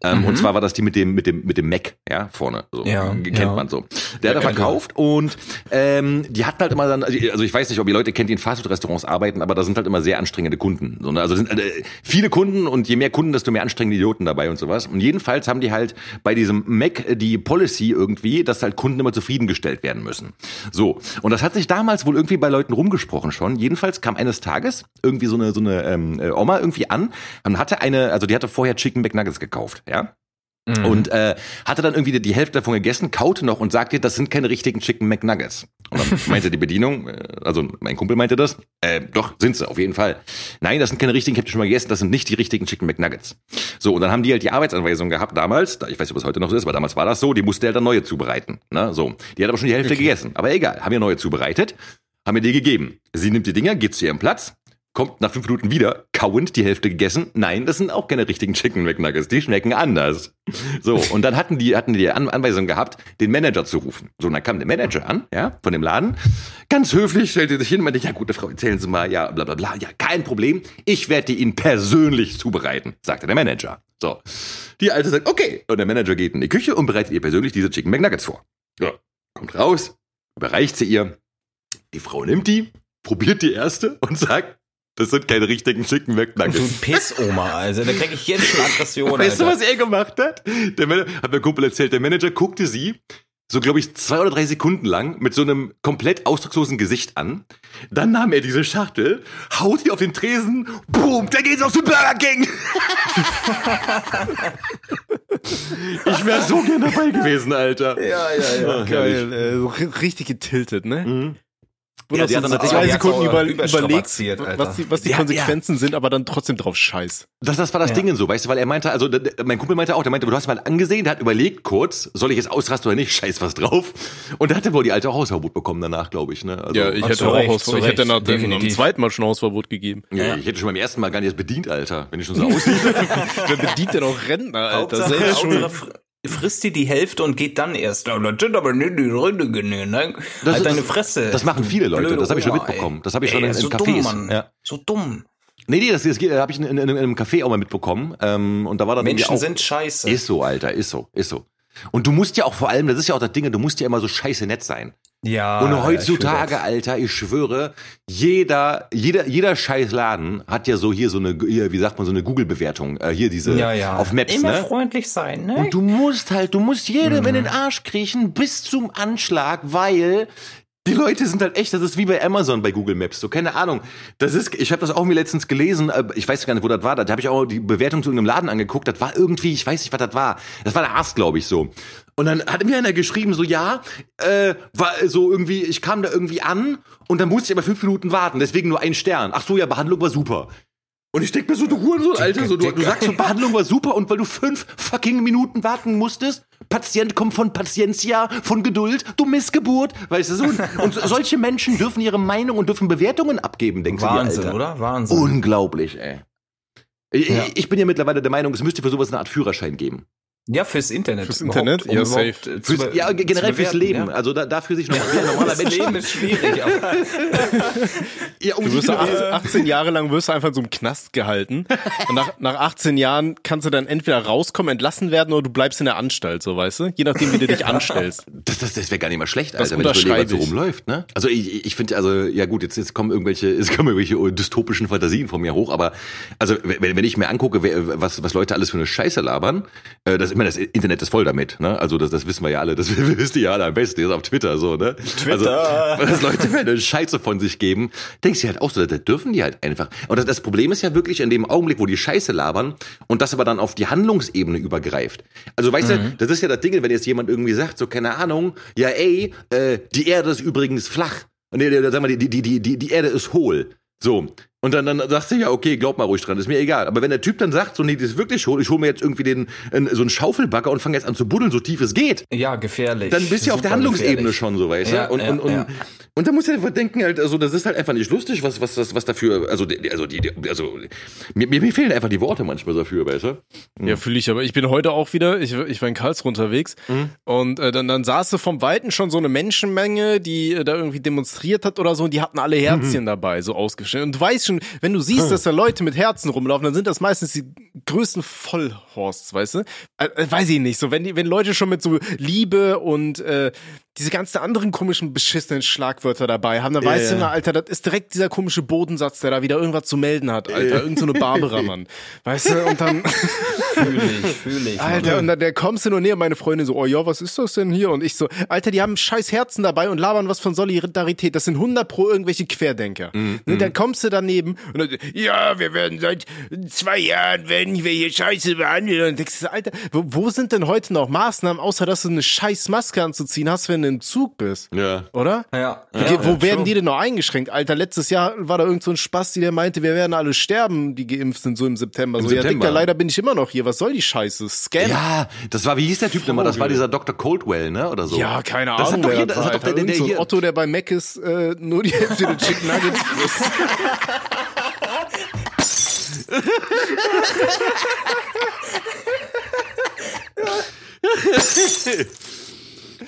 Ähm, Und zwar war das die mit dem, mit dem, mit dem Mac, ja, vorne. So, Ja, kennt ja. man so. Der hat er verkauft und ähm, die hatten halt immer dann, also also ich weiß nicht, ob ihr Leute kennt, die in Fastfood-Restaurants arbeiten, aber da sind halt immer sehr anstrengende Kunden. So, ne? Also sind äh, viele Kunden und je mehr Kunden, desto mehr anstrengende Idioten dabei und sowas. Und jedenfalls haben die halt bei diesem Mac die Policy irgendwie, dass halt Kunden immer zufriedengestellt werden müssen. So. Und das hat sich damals wohl irgendwie bei Leuten rumgesprochen schon. Jedenfalls kam eines Tages irgendwie so eine, so eine ähm, äh, Oma irgendwie an und hatte eine, also die hatte vorher Chicken McNuggets gekauft, ja. Und äh, hatte dann irgendwie die Hälfte davon gegessen, kaute noch und sagte, das sind keine richtigen Chicken McNuggets. Und dann (laughs) meinte die Bedienung, äh, also mein Kumpel meinte das, äh, doch, sind sie, auf jeden Fall. Nein, das sind keine richtigen, ich habe die schon mal gegessen, das sind nicht die richtigen Chicken McNuggets. So, und dann haben die halt die Arbeitsanweisung gehabt damals, da- ich weiß nicht, ob es heute noch so ist, aber damals war das so, die musste halt dann neue zubereiten. Ne? So, die hat aber schon die Hälfte gegessen. Aber egal, haben ihr neue zubereitet, haben ihr die gegeben. Sie nimmt die Dinger, geht zu ihrem Platz, kommt nach fünf Minuten wieder, kauend die Hälfte gegessen. Nein, das sind auch keine richtigen Chicken McNuggets, die schmecken anders. So, und dann hatten die, hatten die An Anweisung gehabt, den Manager zu rufen. So, und dann kam der Manager an, ja, von dem Laden. Ganz höflich stellte sich hin und meinte, ja, gute Frau, erzählen Sie mal, ja, bla, bla, bla. Ja, kein Problem. Ich werde die Ihnen persönlich zubereiten, sagte der Manager. So. Die Alte sagt, okay. Und der Manager geht in die Küche und bereitet ihr persönlich diese Chicken McNuggets vor. Ja, kommt raus, überreicht sie ihr. Die Frau nimmt die, probiert die erste und sagt, das sind keine richtigen Chicken Du McNuggets. Piss-Oma, also da krieg ich jetzt schon Aggression. (laughs) Weißt du, Alter. was er gemacht hat? Der Manager, hat mir Kumpel erzählt, der Manager guckte sie so, glaube ich, zwei oder drei Sekunden lang mit so einem komplett ausdruckslosen Gesicht an. Dann nahm er diese Schachtel, haut sie auf den Tresen, boom, da geht's auf den Burger King. (laughs) ich wäre so gerne dabei gewesen, Alter. Ja, ja, ja. Geil, äh, so ri- richtig getiltet, ne? Wo Ja, du die hat dann natürlich- zwei Sekunden über, Alter. was die, was die Ja, Konsequenzen sind, aber dann trotzdem drauf scheiß. Das, das war das Ja. Ding so, weißt du, weil er meinte, also mein Kumpel meinte auch, der meinte, du hast mal angesehen, der hat überlegt kurz, soll ich jetzt ausrasten oder nicht, scheiß was drauf. Und da hat er wohl die alte Hausverbot bekommen danach, glaube ich. Ne? Also, Ja, ich hätte auch Recht, Haus, zu ich hätte nach dem, zweiten Mal schon Hausverbot gegeben. ja, ich hätte schon beim ersten Mal gar nicht erst bedient, Alter, wenn ich schon so aussehe. (laughs) Wer bedient denn auch Rentner, Alter? Hauptsache, Frisst die die Hälfte und geht dann erst. Das sind aber nicht die Rinde, ne? Das- halt deine das- Fresse. das machen viele Leute, Blöde das habe ich schon mitbekommen. Das habe ich schon Ey, in- in so Cafés. Dumm, Mann. Ja. So dumm. nee, nee, das, das habe ich in, in, in einem Café auch mal mitbekommen. Ähm, und da war dann Menschen auch, sind scheiße. Ist so, Alter, ist so, ist so. Und du musst ja auch vor allem, das ist ja auch das Ding, du musst ja immer so scheiße nett sein. Ja. Und ja, heutzutage, Alter, ich schwöre, jeder, jeder, jeder scheiß Laden hat ja so hier so eine, hier, wie sagt man, so eine Google-Bewertung. Äh, hier diese ja, ja. auf Maps, Immer ne? freundlich sein, ne? Und du musst halt, du musst jedem in den Arsch kriechen bis zum Anschlag, weil die Leute sind halt echt, das ist wie bei Amazon bei Google Maps, so keine Ahnung. Das ist, ich habe das auch mir letztens gelesen, äh, ich weiß gar nicht, wo das war, da habe ich auch die Bewertung zu irgendeinem Laden angeguckt, das war irgendwie, ich weiß nicht, was das war. Das war der Arzt, glaube ich, so. Und dann hat mir einer geschrieben, so ja, äh, war so irgendwie, ich kam da irgendwie an und dann musste ich aber fünf Minuten warten, deswegen nur ein Stern. Ach so, ja, Behandlung war super. Und ich denk mir so, du Hurensohn, Alter, so, du, du sagst so, Behandlung war super und weil du fünf fucking Minuten warten musstest, Patient kommt von Patientia, von Geduld, du Missgeburt, weißt du so. Und solche Menschen dürfen ihre Meinung und dürfen Bewertungen abgeben, denkst Wahnsinn, du dir, Alter. oder? Wahnsinn. Unglaublich, ey. Ich, Ja. ich bin ja mittlerweile der Meinung, es müsste für sowas eine Art Führerschein geben. Ja, fürs Internet. Fürs Internet? um Ja, safe. äh, Fürs, ja, generell fürs Leben. Ja. Also da, dafür sich noch ein normaler (laughs) Mensch. Leben ist schwierig. aber- (laughs) Ja, um Du wirst wieder- 18, 18 (laughs) Jahre lang wirst du einfach in so einem Knast gehalten. Und nach, nach 18 Jahren kannst du dann entweder rauskommen, entlassen werden oder du bleibst in der Anstalt, so weißt du? Je nachdem, wie du dich anstellst. Das, das, das wäre gar nicht mal schlecht, Das Alter, wenn das so unterschreibe so ich. rumläuft, ne? Also ich, ich finde, also ja gut, jetzt, jetzt kommen irgendwelche, es kommen irgendwelche dystopischen Fantasien von mir hoch, aber also wenn, wenn ich mir angucke, wer, was, was Leute alles für eine Scheiße labern, äh, das, ich meine, das Internet ist voll damit, ne? Also das, das wissen wir ja alle, das (laughs) wisst ihr ja alle am besten, jetzt auf Twitter so, ne? Twitter. Also, dass Leute eine Scheiße von sich geben, denkst du halt auch so, da dürfen die halt einfach. Und das, das Problem ist ja wirklich in dem Augenblick, wo die Scheiße labern und das aber dann auf die Handlungsebene übergreift. Also weißt du, das ist ja das Ding, wenn jetzt jemand irgendwie sagt, so keine Ahnung, ja ey, äh, die Erde ist übrigens flach. Nee, nee, sag mal, die, die, die, die, die Erde ist hohl. So. Und dann, dann sagst du ja, okay, glaub mal ruhig dran, ist mir egal. Aber wenn der Typ dann sagt, so, nee, das ist wirklich hohl, ich hole mir jetzt irgendwie den, in, so einen Schaufelbagger und fange jetzt an zu buddeln, so tief es geht, Ja, gefährlich. dann bist du ja auf der Handlungsebene gefährlich. schon so, weißt Ja, du? Und, ja, und, und, ja. und da muss er einfach denken, halt, also das ist halt einfach nicht lustig, was, was, was, was dafür, also, die- also, die, also, mir, mir mir fehlen einfach die Worte manchmal dafür, weißt du? Ja, fühle ich, aber ich bin heute auch wieder, ich, ich war in Karlsruhe unterwegs und äh, dann, dann saß du vom Weiten schon so eine Menschenmenge, die äh, da irgendwie demonstriert hat oder so und die hatten alle Herzchen dabei, so ausgestellt. Und du weißt schon, wenn du siehst, dass da Leute mit Herzen rumlaufen, dann sind das meistens die größten Vollhorsts, weißt du? Äh, äh, weiß ich nicht, so wenn die, wenn Leute schon mit so Liebe und äh, diese ganzen anderen komischen beschissenen Schlagwörter dabei haben, dann Ja, weißt du immer, Alter, das ist direkt dieser komische Bodensatz, der da wieder irgendwas zu melden hat, Alter. Irgend so eine Barbara, Mann. Weißt du? Und dann, (laughs) Fühl ich, fühl ich. Alter, und dann der kommst du nur näher, meine Freundin so, oh ja, was ist das denn hier? Und ich so, Alter, die haben scheiß Herzen dabei und labern was von Solidarität. Das sind 100 pro irgendwelche Querdenker. Mhm, Ne, dann kommst du daneben und dann, ja, wir werden seit zwei Jahren, werden wir hier scheiße behandelt. Und denkst du, Alter, wo, wo sind denn heute noch Maßnahmen, außer dass du eine scheiß Maske anzuziehen hast, wenn im Zug bist? Ja. Oder? Ja. Wo, ja, wo ja, werden schon. die denn noch eingeschränkt? Alter, letztes Jahr war da irgend so ein Spasti, der meinte, wir werden alle sterben, die geimpft sind, so im September. Im so, ja, September. Dicker, leider bin ich immer noch hier. Was soll die Scheiße? Scam. Ja, das war, wie hieß der Typ nochmal? Das war dieser Dr. Coldwell, ne? Oder so. Ja, keine Das Ahnung. hat doch jeder, das hat doch der, der, der so hier. Otto, der bei Mac ist, äh, nur die Hälfte der Chicken Nuggets frisst. (laughs) (laughs) (laughs)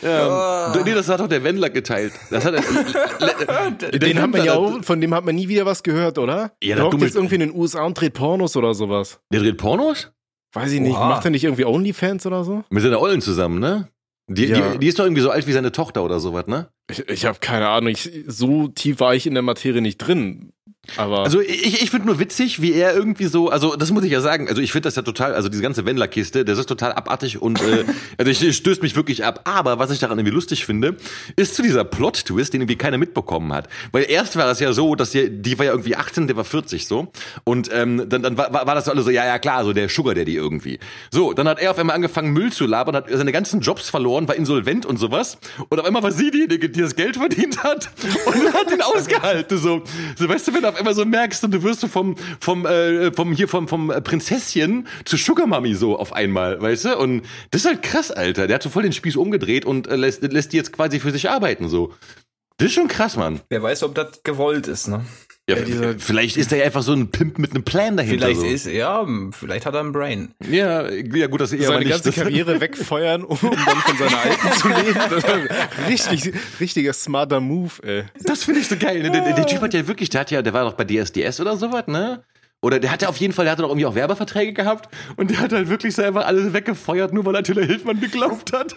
Ja, nee, das hat doch der Wendler geteilt. Das hat er, (laughs) Den hat man ja auch, von dem hat man nie wieder was gehört, oder? Ja, der hockt jetzt irgendwie in den USA und dreht Pornos oder sowas. Der dreht Pornos? Weiß ich nicht. Oha. Macht er nicht irgendwie Onlyfans oder so? Mit seiner Ollen zusammen, ne? Die, Ja. die, die ist doch irgendwie so alt wie seine Tochter oder sowas, ne? Ich, ich habe keine Ahnung. Ich, so tief war ich in der Materie nicht drin. Aber Also ich, ich finde nur witzig, wie er irgendwie so, also das muss ich ja sagen, also ich finde das ja total, also diese ganze Wendler-Kiste, das ist total abartig und äh, (laughs) also ich, ich stößt mich wirklich ab. Aber was ich daran irgendwie lustig finde, ist zu dieser Plot-Twist, den irgendwie keiner mitbekommen hat. Weil erst war das ja so, dass die, die war ja irgendwie 18, der war 40 so. Und ähm, dann, dann war, war das so alle so, ja, ja klar, so der Sugar Daddy irgendwie. So, dann hat er auf einmal angefangen, Müll zu labern, hat seine ganzen Jobs verloren, war insolvent und sowas. Und auf einmal war sie diejenige, die das Geld verdient hat (laughs) und hat ihn ausgehalten. So, so weißt du, wenn du einmal so merkst du wirst so vom, vom, äh, vom hier vom, vom Prinzesschen zu Sugar Mami so auf einmal, weißt du? Und das ist halt krass, Alter. Der hat so voll den Spieß umgedreht und äh, lässt, lässt die jetzt quasi für sich arbeiten, so. Das ist schon krass, Mann. Wer weiß, ob das gewollt ist, ne? Ja, Ja, dieser- vielleicht ist er ja einfach so ein Pimp mit einem Plan dahinter. Vielleicht so. ist, ja, vielleicht hat er ein Brain. Ja, ja gut, dass er seine nicht. ganze Karriere (laughs) wegfeuern, um dann von seiner alten zu leben. (laughs) Richtig, richtiger smarter Move, ey. Das finde ich so geil. Ne? Der, der, der Typ hat ja wirklich, der hat ja, der war doch bei DSDS oder sowas, ne? Oder der hatte auf jeden Fall, der hatte doch irgendwie auch Werbeverträge gehabt und der hat halt wirklich so einfach alles weggefeuert, nur weil er Attila Hildmann geglaubt hat.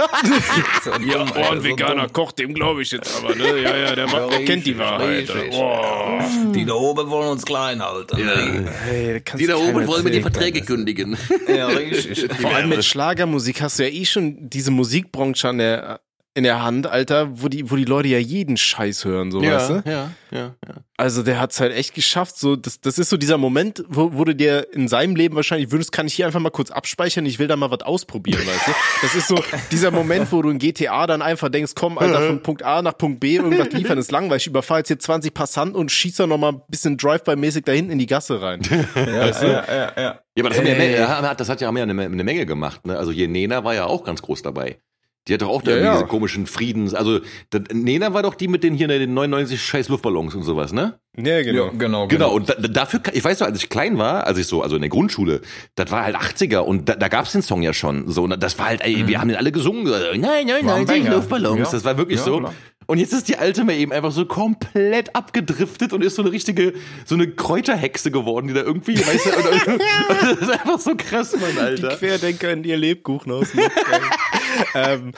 So (laughs) dumm, Ja, Alter, oh, ein so Veganer dumm. Koch, dem glaube ich jetzt aber, ne? Ja, ja, der, macht, der kennt die Wahrheit. richtig. Oh. Die da oben wollen uns klein halten. Hey, das kannst Die da oben wollen mir die. Verträge kündigen. Ja, richtig. Vor allem mit Schlagermusik hast du ja eh schon diese Musikbranche an der, in der Hand, Alter, wo die, wo die Leute ja jeden Scheiß hören, so, weißt du? ja, ja, ja. Also der hat's halt echt geschafft. So, das, das ist so dieser Moment, wo, wo du dir in seinem Leben wahrscheinlich wünschst, kann ich hier einfach mal kurz abspeichern, ich will da mal was ausprobieren, weißt du? Das ist so dieser Moment, wo du in GTA dann einfach denkst, komm, Alter, von Punkt A nach Punkt B, irgendwas (laughs) liefern ist langweilig. Ich überfahre jetzt hier 20 Passanten und schieß da noch mal ein bisschen Drive-by-mäßig da hinten in die Gasse rein. (laughs) weißt du? Ja, ja, ja. Ja, aber das, haben ja, Ey. ja, das hat ja haben ja eine, eine Menge gemacht. Ne? Also hier Nena war ja auch ganz groß dabei. Die hat doch auch da Ja, diese komischen Friedens. Also das, Nena war doch die mit den hier den 99 scheiß Luftballons und sowas, ne? Ja, genau. Ja, genau, Genau, und da, dafür, ich weiß noch, als ich klein war, als ich so, also in der Grundschule, das war halt 80er und da, da gab's den Song ja schon. So, und das war halt, ey, wir haben den alle gesungen. so, Nein, nein, nein, Banger. Luftballons. Ja. Das war wirklich Ja, so. klar. Und jetzt ist die alte mal eben einfach so komplett abgedriftet und ist so eine richtige, so eine Kräuterhexe geworden, die da irgendwie, (laughs) weißt du, und, das ist einfach so krass, Mann, Die Alter. Querdenker in ihr Lebkuchen aus. (laughs) (laughs) ähm,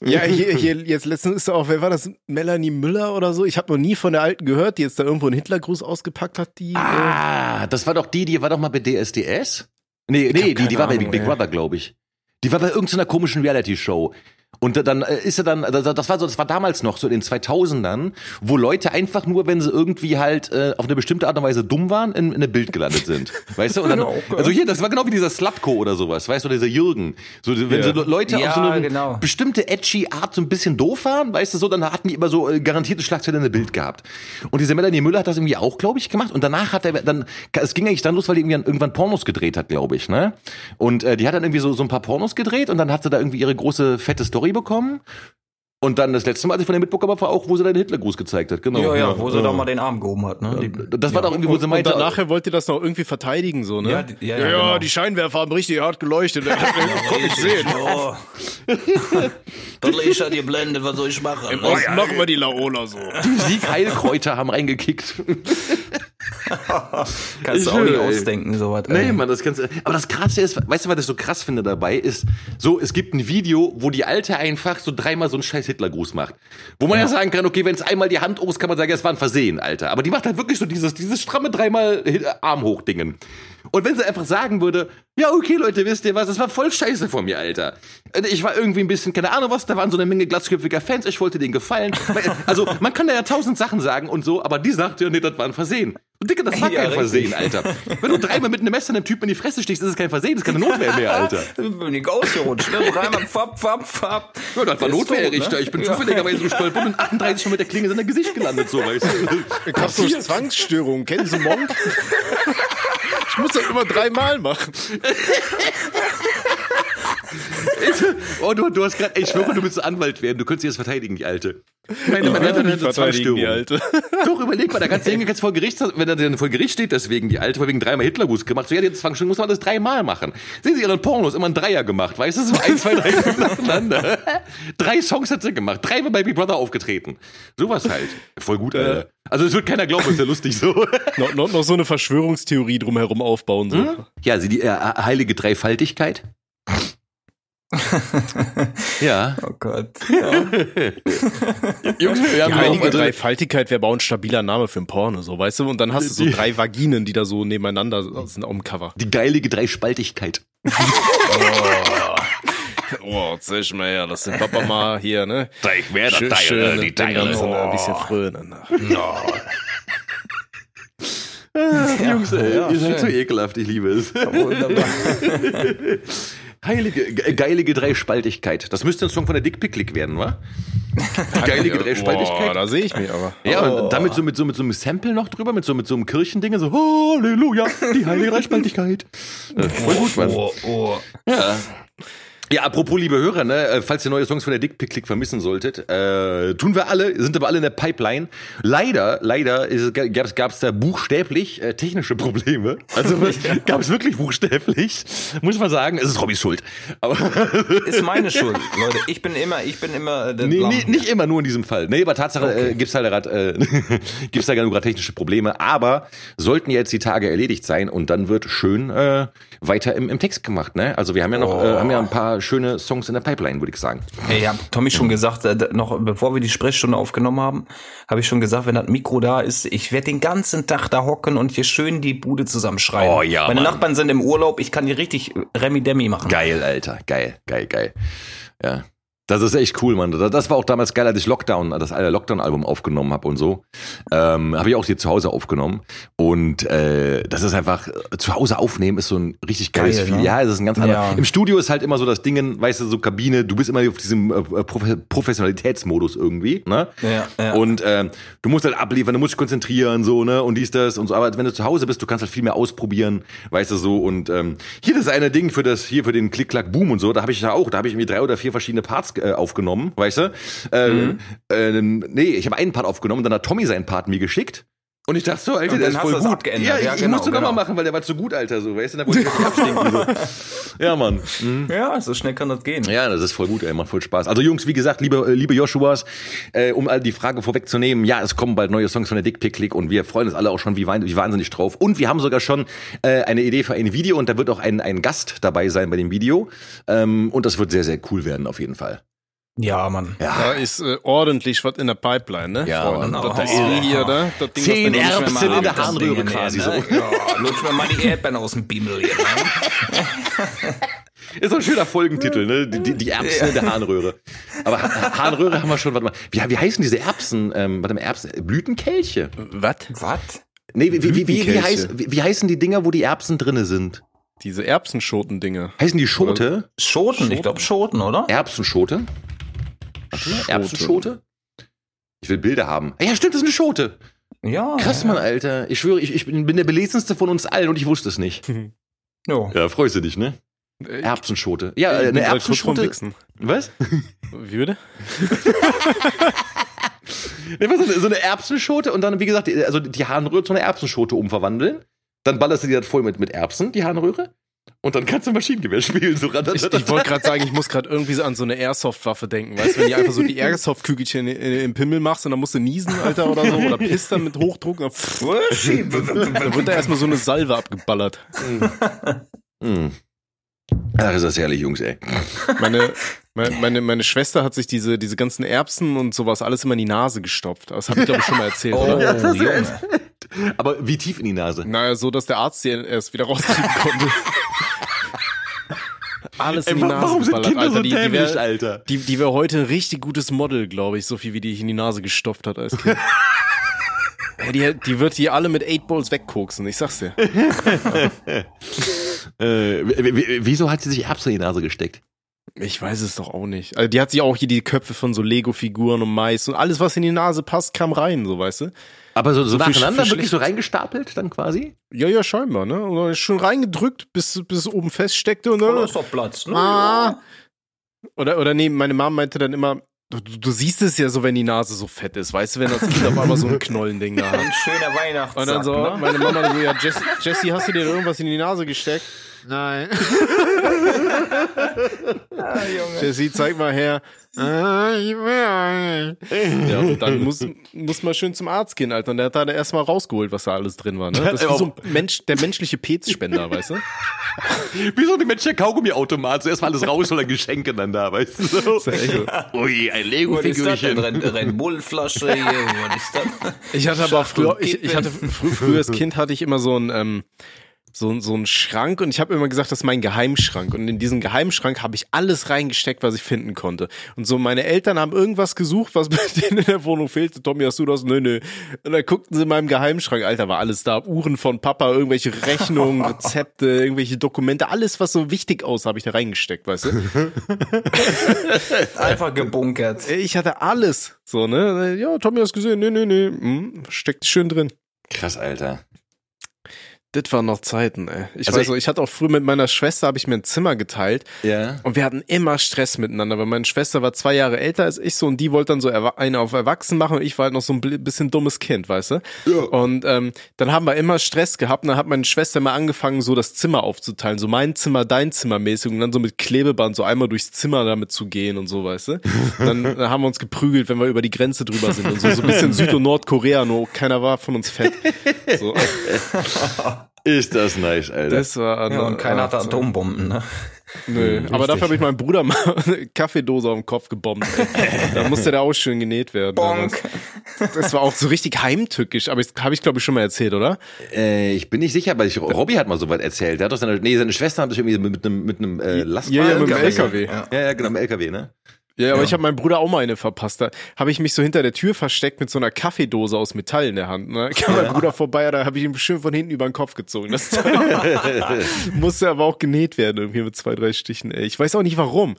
ja, hier, hier jetzt letztens ist auch, wer war das? Melanie Müller oder so? Ich habe noch nie von der alten gehört, die jetzt da irgendwo einen Hitlergruß ausgepackt hat, die. Äh, Ah, das war doch die, die war doch mal bei DSDS? Nee, nee, die, die war bei Big ey. Brother, glaube ich. Die war bei irgendeiner komischen Reality-Show. Und da- dann äh, ist er dann, das war so, das war damals noch so in den 2000ern, wo Leute einfach nur, wenn sie irgendwie halt äh, auf eine bestimmte Art und Weise dumm waren, in, in eine Bild gelandet sind. (laughs) Weißt du? Und dann, okay. also hier, das war genau wie dieser Slutko oder sowas, weißt du, dieser Jürgen. So, wenn Ja. so Leute Ja, auf so eine genau. bestimmte edgy Art so ein bisschen doof waren, weißt du so, dann hatten die immer so äh, garantierte Schlagzeilen in eine Bild gehabt. Und diese Melanie Müller hat das irgendwie auch, glaube ich, gemacht. Und danach hat er dann, es ging eigentlich dann los, weil die irgendwie irgendwann Pornos gedreht hat, glaube ich, ne? Und äh, die hat dann irgendwie so, so ein paar Pornos gedreht und dann hat sie da irgendwie ihre große fette Story bekommen. Und dann das letzte Mal, als ich von der mitbekommen habe, war auch, wo sie den Hitlergruß gezeigt hat, genau. Ja, ja, wo sie da mal den Arm gehoben hat, ne? Die, Das war doch irgendwie, wo sie und meinte, dann nachher wollt ihr das noch irgendwie verteidigen, so, ne? Ja, die- ja, ja, genau. die Scheinwerfer haben richtig hart geleuchtet. (laughs) Komm, ich sehen. Ja. (laughs) das Licht hat geblendet, was soll ich machen? Im Osten machen wir die Laola so. die Siegheilkräuter haben reingekickt. (laughs) Kannst du auch nicht ausdenken, sowas. Nee, ey. Mann, das kannst du. Aber das Krasse ist, weißt du, was ich so krass finde dabei, ist, so, es gibt ein Video, wo die Alte einfach so dreimal so einen scheiß Hitlergruß macht. Wo man ja, sagen kann, okay, wenn es einmal die Hand hoch ist, kann man sagen, ja, es war ein Versehen, Alter. Aber die macht halt wirklich so dieses, dieses stramme dreimal Hi- Arm hoch Dingen. Und wenn sie einfach sagen würde, ja, okay, Leute, wisst ihr was, das war voll scheiße von mir, Alter. Ich war irgendwie ein bisschen, keine Ahnung was, da waren so eine Menge glatzköpfiger Fans, ich wollte denen gefallen. (laughs) Also, man kann da ja tausend Sachen sagen und so, aber die sagt ja, nee, das war ein Versehen. Und Dicke, das war Ja, kein richtig. Versehen, Alter. Wenn du dreimal mit einem Messer einem Typen in die Fresse stichst, ist es kein Versehen, das ist keine Notwehr mehr, Alter. bin ich ausgerutscht, ne? Dreimal fapp, fapp, fapp. Ja, das war Notwehrrichter. ne? Ich bin Ja. zufälligerweise gestolpert und 38 schon mit der Klinge in sein Gesicht gelandet, so, weißt du. Ich hab so Zwangsstörungen. Kennen Sie Monk? ich muss das immer dreimal machen. (laughs) (laughs) oh, du, du hast gerade, ich schwöre, du willst Anwalt werden. Du könntest sie jetzt verteidigen, die Alte. Meine, meine Eltern verteidigen, die Zwangsstörung. Alte. (laughs) Doch, überleg mal, da kannst du hingehen, kannst vor Gericht, wenn er dann vor Gericht steht, deswegen die Alte, weil wegen dreimal Hitlergruß gemacht. So, ja, jetzt Zwangsstörung muss man das dreimal machen. Sehen Sie, ihren Pornos immer ein Dreier gemacht, weißt du, so ein, zwei, drei (laughs) fünf nacheinander. Drei Songs hat sie gemacht, dreimal bei Big Brother aufgetreten. Sowas halt. Voll gut, Alter. Also, es wird keiner glauben, ist ja lustig so. noch, noch, noch so eine Verschwörungstheorie drumherum aufbauen. So. Ja, sie die äh, heilige Dreifaltigkeit. (laughs) ja. Oh Gott. (laughs) Jungs, wir haben Die heilige Dreifaltigkeit wäre aber auch ein stabiler Name für ein Porno, so, weißt du? Und dann hast du so drei Vaginen, die da so nebeneinander sind auf dem Cover. Die geilige Dreispaltigkeit. (laughs) Oh, sag mal her, das sind Papa mal hier, ne? Ich werde Schön, schön die Ganzen ein bisschen frönen. Jungs, ey, ja, ihr seid so ekelhaft, ich liebe es. Wunderbar. Heilige, ge- geilige Dreispaltigkeit. Das müsste ein Song von der Dick Pick Click werden, wa? Die (laughs) geilige Boah, Dreispaltigkeit. da sehe ich mich aber. Ja, Oh. und damit so mit so mit so einem Sample noch drüber, mit so mit so einem Kirchending, so Halleluja, die heilige Dreispaltigkeit. (laughs) Voll gut, Mann. Oh, oh. Ja. Ja, apropos, liebe Hörer, ne, äh, falls ihr neue Songs von der Dick Pick Click vermissen solltet, äh, tun wir alle, sind aber alle in der Pipeline. Leider, leider gab es gab's da buchstäblich äh, technische Probleme. Also (laughs) gab es wirklich buchstäblich, muss man sagen. Es ist Robbys Schuld. Aber (laughs) Ist meine (laughs) Schuld, Leute. Ich bin immer, ich bin immer der nee, nee, nicht immer nur in diesem Fall. Nee, aber Tatsache äh, gibt's halt grad, äh, gibt's da gerade technische Probleme. Aber sollten jetzt die Tage erledigt sein und dann wird schön äh, weiter im, im Text gemacht. Ne? Also wir haben ja noch, äh, haben ja ein paar schöne Songs in der Pipeline, würde ich sagen. Ey, ja, Tommy schon gesagt, äh, noch bevor wir die Sprechstunde aufgenommen haben, habe ich schon gesagt, wenn das Mikro da ist, ich werde den ganzen Tag da hocken und hier schön die Bude zusammenschreien. Oh ja, Meine Mann. Nachbarn sind im Urlaub, ich kann hier richtig Remi Demi machen. Geil, Alter. Geil, geil, geil. Ja. Das ist echt cool, Mann. Das war auch damals geil, als ich Lockdown, das alte Lockdown-Album aufgenommen habe und so. Ähm, habe ich auch hier zu Hause aufgenommen. Und äh, das ist einfach, äh, zu Hause aufnehmen ist so ein richtig geiles Geil, ne? Ja, es ist ein ganz anderer. Ja. Im Studio ist halt immer so das Ding, weißt du, so Kabine, du bist immer auf diesem äh, Profe Professionalitätsmodus irgendwie, ne? Ja, ja. Und ähm, du musst halt abliefern, du musst dich konzentrieren, so, ne? Und dies, das und so. Aber wenn du zu Hause bist, du kannst halt viel mehr ausprobieren, weißt du so. Und ähm, hier das eine Ding für das, hier für den Klick-Klack-Boom und so, da habe ich ja auch, da habe ich irgendwie drei oder vier verschiedene Parts äh, aufgenommen, weißt du? Ähm, ähm, nee, ich habe einen Part aufgenommen, dann hat Tommy seinen Part mir geschickt. Und ich dachte so, Alter, Und der dann ist hast voll du das gut. abgeändert. Ja, ich, Ja, ich genau, musste nochmal genau. machen, weil der war zu gut, Alter, so, weißt du? Da wollte ich abstinken. So. (laughs) Ja, Mann. Mhm. ja, so schnell kann das gehen. Ja, das ist voll gut, ey, macht voll Spaß. Also Jungs, wie gesagt, liebe, äh, liebe Joshuas, äh, um all die Frage vorwegzunehmen, ja, es kommen bald neue Songs von der Dick Pick Click und wir freuen uns alle auch schon wie, wie wahnsinnig drauf. Und wir haben sogar schon äh, eine Idee für ein Video und da wird auch ein, ein Gast dabei sein bei dem Video. Ähm, und das wird sehr, sehr cool werden auf jeden Fall. Ja, Mann. Da ist äh, ordentlich was in der Pipeline, ne? Ja, Freunde? Mann. Das ist wie hier, ne? Das Ding, Zehn Erbsen in der haben. Harnröhre quasi so. ne? Ja, lutsch mir mal die Erdbeeren aus dem Bimmel hier. Ne? (laughs) Ist so ein schöner Folgentitel, ne? Die, die, die Erbsen in der Harnröhre. Aber Ha- Harnröhre haben wir schon, warte mal. Wie, wie heißen diese Erbsen? Ähm, warte mal, Erbsen? Blütenkelche? Was? Was? Nee, wie, wie, wie, wie, heiß, wie, wie heißen die Dinger, wo die Erbsen drinne sind? Diese Erbsenschoten-Dinge. Heißen die Schote? Schoten, ich glaube Schoten, oder? Erbsenschote? Mal, Erbsenschote? Ich will Bilder haben. Ja, stimmt, das ist eine Schote. Ja. Krass, Mann, Alter. Ich schwöre, ich, ich bin bin der belesenste von uns allen und ich wusste es nicht. (laughs) Ja. Ja, freust du dich, ne? Äh, Erbsenschote. Ja, ich äh, eine Erbsenschote. Was? Wie würde? (laughs) Nee, was, so eine Erbsenschote und dann, wie gesagt, die- also die Harnröhre zu einer Erbsenschote umverwandeln. Dann ballerst du die das voll mit, mit Erbsen, die Harnröhre. Und dann kannst du Maschinengewehr spielen. So ran, Ich, ich wollte gerade sagen, ich muss gerade irgendwie so an so eine Airsoft-Waffe denken, weißt du, wenn du einfach so die (laughs) Airsoft-Kügelchen im Pimmel machst und dann musst du niesen, Alter, oder so, oder (laughs) pisst dann mit Hochdruck, dann, pff, dann wird da erstmal so eine Salve abgeballert. (laughs) Hm. Ach, ist das herrlich, Jungs, ey. Meine, meine, meine, meine Schwester hat sich diese, diese ganzen Erbsen und sowas alles immer in die Nase gestopft. Das habe ich, glaube ich, schon mal erzählt, Oh, oder? das ist Junge. Aber wie tief in die Nase? Naja, so, dass der Arzt sie erst wieder rauskriegen konnte. Alles in Ey, die wa- Nase warum sind Kinder Alter. so Die, die dämlich, wäre Alter? die, die wär heute ein richtig gutes Model, glaube ich, so viel wie die ich in die Nase gestopft hat als Kind. (laughs) Ja, die, die wird die alle mit Eight Balls wegkoksen, ich sag's dir. (laughs) Äh, wieso hat sie sich Erbsen in die Nase gesteckt? Ich weiß es doch auch nicht. Also die hat sich auch hier die Köpfe von so Lego-Figuren und Mais und alles, was in die Nase passt, kam rein, so weißt du? Aber so, so, nacheinander viel wirklich so reingestapelt dann quasi? Ja, ja, scheinbar, ne? Und dann schon reingedrückt, bis, bis es oben feststeckte und Oh, dann. da ist doch Platz, ne? Ah, Oder, oder nee, meine Mom meinte dann immer, du, du siehst es ja so, wenn die Nase so fett ist, weißt du, wenn das Kind auf einmal so ein (laughs) Knollending da hat. Ein schöner Weihnachtssack. Und dann so, ne? meine Mama so, ja, Jess, Jessie, hast du dir irgendwas in die Nase gesteckt? Nein. (laughs) Ah, Junge. Jessie, zeig mal her. Ah, ich will nicht. Ja, und dann muss, muss man schön zum Arzt gehen, Alter. Und der hat da erstmal rausgeholt, was da alles drin war, ne? Das ist so ein Mensch, der menschliche Pezspender, weißt du? (laughs) Wie so ein Mensch der Kaugummiautomat. Zuerst mal alles raus und dann Geschenke dann da, weißt du? (laughs) So. So. Ui, ein? Lego-Figürchen. Red Bull-Flasche hier, was ist das? Ich hatte aber früher, ich, ich hatte frü früher als Kind hatte ich immer so ein ähm, so, so ein Schrank und ich habe immer gesagt, das ist mein Geheimschrank und in diesen Geheimschrank habe ich alles reingesteckt, was ich finden konnte. Und so meine Eltern haben irgendwas gesucht, was (laughs) bei denen in der Wohnung fehlte. Tommy, hast du das? Nö, nö. Und dann guckten sie in meinem Geheimschrank, Alter, war alles da. Uhren von Papa, irgendwelche Rechnungen, (laughs) Rezepte, irgendwelche Dokumente, alles, was so wichtig aussah, habe ich da reingesteckt, weißt du? (laughs) Einfach gebunkert. Ich hatte alles. So, ne? Ja, Tommy hast gesehen, nö, nö, nö. Hm, steckt schön drin. Krass, Alter. Das waren noch Zeiten, ey. Ich Also weiß noch, ich hatte auch früher mit meiner Schwester, habe ich mir ein Zimmer geteilt Ja. und wir hatten immer Stress miteinander, weil meine Schwester war zwei Jahre älter als ich so und die wollte dann so eine auf Erwachsen machen und ich war halt noch so ein bisschen dummes Kind, weißt du? Ja. Und ähm, dann haben wir immer Stress gehabt und dann hat meine Schwester mal angefangen, so das Zimmer aufzuteilen, so mein Zimmer, dein Zimmer mäßig und dann so mit Klebeband so einmal durchs Zimmer damit zu gehen und so, weißt du? (laughs) Dann, dann haben wir uns geprügelt, wenn wir über die Grenze drüber sind und so, so ein bisschen (laughs) Süd- und Nordkorea, nur keiner war von uns fett. (laughs) So, Ist das nice, Alter. das war Ja, und keiner hatte. Atombomben, ne? Nö, aber dafür habe ich meinem Bruder mal eine (laughs) Kaffeedose auf den Kopf gebombt. Da musste der auch schön genäht werden. Bonk. damals. Das war auch so richtig heimtückisch, aber das habe ich glaube ich schon mal erzählt, oder? Äh, ich bin nicht sicher, weil ich, Robby hat mal so weit erzählt. Der hat doch seine, nee, seine Schwester hat sich irgendwie mit einem, mit einem äh, Lastwagen. Ja, ja, mit dem gehabt. LKW. Ja. Ja, ja, genau, mit dem LKW, ne? Ja, aber Ja. ich habe meinem Bruder auch mal eine verpasst. Da habe ich mich so hinter der Tür versteckt mit so einer Kaffeedose aus Metall in der Hand. Ne? (laughs) Kam mein Bruder vorbei, da habe ich ihm schön von hinten über den Kopf gezogen. Das (laughs) (laughs) musste aber auch genäht werden, irgendwie mit zwei, drei Stichen. Ey. Ich weiß auch nicht warum.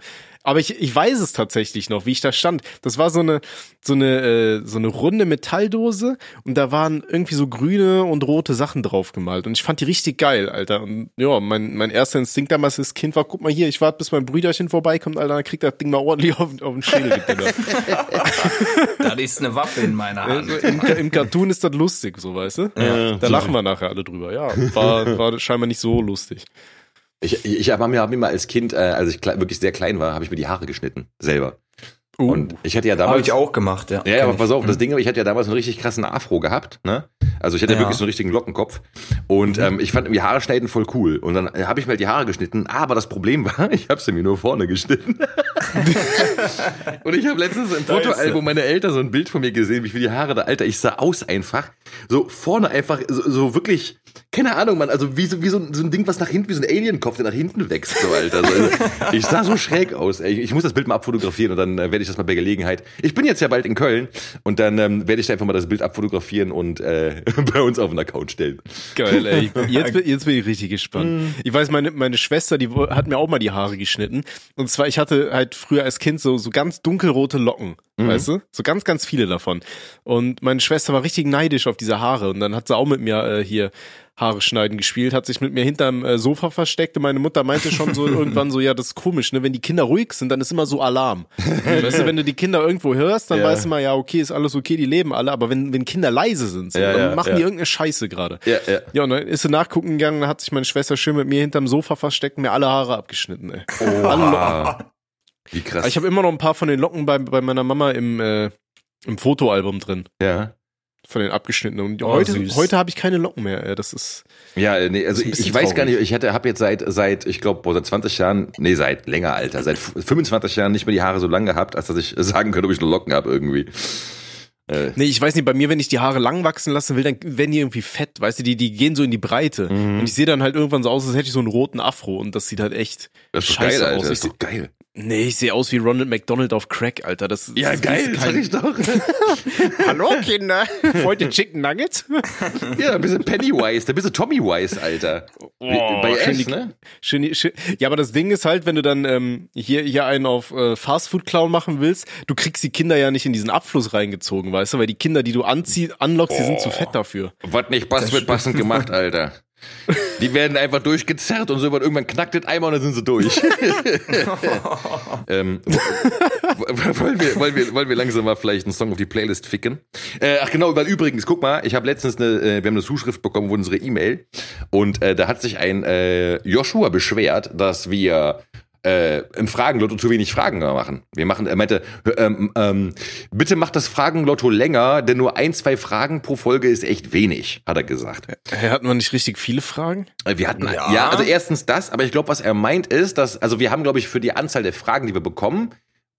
Aber ich, ich weiß es tatsächlich noch, wie ich da stand. Das war so eine, so eine, äh, so eine runde Metalldose und da waren irgendwie so grüne und rote Sachen drauf gemalt. Und ich fand die richtig geil, Alter. Und ja, mein, mein erster Instinkt damals als Kind war, guck mal hier, ich warte, bis mein Brüderchen vorbeikommt, Alter, dann kriegt das Ding mal ordentlich auf, auf den Schädel. (laughs) Da ist eine Waffe in meiner Hand. Also Im, Im Cartoon ist das lustig, so weißt du? da lachen wir nachher alle drüber. Ja, war, war scheinbar nicht so lustig. Ich, ich, ich habe mir, hab mir mal als Kind, äh, als ich wirklich sehr klein war, habe ich mir die Haare geschnitten. Selber. Und ich hatte ja damals. Habe ich auch gemacht, ja. Ja, ja, aber pass auf, das Ding, ich hatte ja damals einen richtig krassen Afro gehabt, ne? Also ich hatte Ja. wirklich so einen richtigen Lockenkopf. Und ähm, ich fand irgendwie Haare schneiden voll cool. Und dann äh, habe ich mir halt die Haare geschnitten, aber das Problem war, (laughs) ich habe sie mir nur vorne geschnitten. (laughs) und ich habe letztens im Fotoalbum meiner Eltern so ein Bild von mir gesehen, wie ich für die Haare da, Alter, ich sah aus einfach, so vorne einfach, so, so wirklich, keine Ahnung, man, also wie so, wie so, ein- so ein Ding, was nach hinten, wie so ein Alienkopf, der nach hinten wächst, so, Alter. So, also, ich sah so schräg aus, ey. Ich muss das Bild mal abfotografieren und dann äh, werde ich das mal bei Gelegenheit. Ich bin jetzt ja bald in Köln und dann ähm, werde ich da einfach mal das Bild abfotografieren und äh, (laughs) bei uns auf den Account stellen. Geil, ey. Ich (laughs) Jetzt, bin- jetzt bin ich richtig gespannt. Ich weiß, meine, meine Schwester, die hat mir auch mal die Haare geschnitten. Und zwar, ich hatte halt früher als Kind so, so ganz dunkelrote Locken, weißt du? So ganz, ganz viele davon. Und meine Schwester war richtig neidisch auf diese Haare. Und dann hat sie auch mit mir äh, hier Haare schneiden gespielt, hat sich mit mir hinterm äh, Sofa versteckt und meine Mutter meinte schon so (laughs) irgendwann so, ja, das ist komisch, ne? Wenn die Kinder ruhig sind, dann ist immer so Alarm. (laughs) weißt du, wenn du die Kinder irgendwo hörst, dann Ja. weißt du mal, ja, okay, ist alles okay, die leben alle, aber wenn, wenn Kinder leise sind, so, Ja, dann ja, machen die irgendeine Scheiße gerade. Ja, ja. Ja, und dann ist sie nachgucken gegangen, dann hat sich meine Schwester schön mit mir hinterm Sofa versteckt und mir alle Haare abgeschnitten, ey. Alle Locken. Ah, wie krass. Ich habe immer noch ein paar von den Locken bei, bei meiner Mama im, äh, im Fotoalbum drin. ja. Von den abgeschnittenen. Und Oh, heute, süß. heute habe ich keine Locken mehr. Das ist. Ja, äh, nee, also ich, ich weiß gar traurig. nicht, ich hatte, habe jetzt seit, seit, ich glaube, seit 20 Jahren, nee, seit länger, Alter, seit 25 Jahren nicht mehr die Haare so lang gehabt, als dass ich (laughs) sagen könnte, ob ich nur Locken habe irgendwie. Äh, Nee, ich weiß nicht, bei mir, wenn ich die Haare lang wachsen lassen will, dann werden die irgendwie fett, weißt du, die, die gehen so in die Breite. Mhm. Und ich sehe dann halt irgendwann so aus, als hätte ich so einen roten Afro und das sieht halt echt das ist scheiße geil, Alter, aus. das ist doch geil. Nee, ich sehe aus wie Ronald McDonald auf Crack, Alter. Das, Ja, das geil, ist sag kein- ich doch. (laughs) Hallo Kinder, wollt ihr Chicken Nuggets? ja, ein bisschen Pennywise, ein bisschen Tommy Wise, Alter. Oh, bei schön S, die- ne? Schön, schön. Ja, aber das Ding ist halt, wenn du dann ähm, hier, hier einen auf äh, Fastfood-Clown machen willst, du kriegst die Kinder ja nicht in diesen Abfluss reingezogen, weißt du? Weil die Kinder, die du anziehst, anlockst, die sind zu fett dafür. Was nicht passt, wird passend gemacht, Alter. Die werden einfach durchgezerrt und so wird irgendwann knackt das einmal und dann sind sie durch. (laughs) ähm, wollen, wir, wollen, wir, wollen wir langsam mal vielleicht einen Song auf die Playlist ficken? Äh, ach genau, weil übrigens, guck mal, ich habe letztens eine, äh, wir haben eine Zuschrift bekommen, wo unsere E-Mail und äh, da hat sich ein äh, Joshua beschwert, dass wir äh, im Fragenlotto zu wenig Fragen machen. Wir machen, er meinte, ähm, ähm, bitte macht das Fragenlotto länger, denn nur ein, zwei Fragen pro Folge ist echt wenig, hat er gesagt. Hatten wir nicht richtig viele Fragen? Äh, Wir hatten, ja, Ja. also erstens das, aber ich glaube, was er meint ist, dass, also wir haben, glaube ich, für die Anzahl der Fragen, die wir bekommen,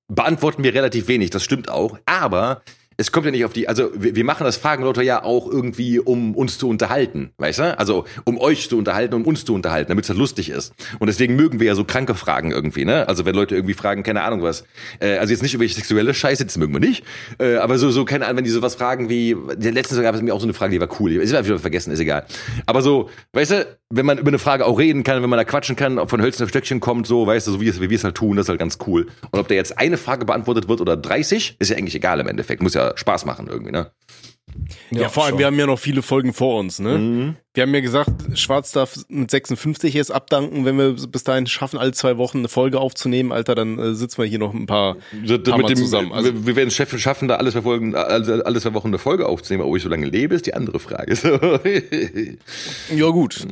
beantworten wir relativ wenig, das stimmt auch, aber es kommt ja nicht auf die, also wir, wir machen das Fragenlotto ja auch irgendwie, um uns zu unterhalten, weißt du? Also um euch zu unterhalten, um uns zu unterhalten, damit es halt lustig ist. Und deswegen mögen wir ja so kranke Fragen irgendwie, ne? Also wenn Leute irgendwie fragen, keine Ahnung was, äh, also jetzt nicht irgendwelche sexuelle Scheiße, das mögen wir nicht, äh, aber so, so, keine Ahnung, wenn die sowas fragen wie, der letzten gab es mir auch so eine Frage, die war cool, ist wieder vergessen, ist egal. Aber so, weißt du, wenn man über eine Frage auch reden kann, wenn man da quatschen kann, von Hölzchen auf Stöckchen kommt, so, weißt du, so wie, wie wir es halt tun, das ist halt ganz cool. Und ob da jetzt eine Frage beantwortet wird oder 30, ist ja eigentlich egal im Endeffekt. Muss ja Spaß machen irgendwie, ne? Ja, vor allem, schon. wir haben ja noch viele Folgen vor uns, ne? Wir haben ja gesagt, Schwarz darf mit 56 jetzt abdanken, wenn wir bis dahin schaffen, alle zwei Wochen eine Folge aufzunehmen, Alter, dann äh, sitzen wir hier noch ein paar, So, paar mit Mal dem, zusammen. Also, wir, wir werden es schaffen, da alles zwei, Folgen, also alles zwei Wochen eine Folge aufzunehmen, aber ob ich so lange lebe, ist die andere Frage. (laughs) Ja gut.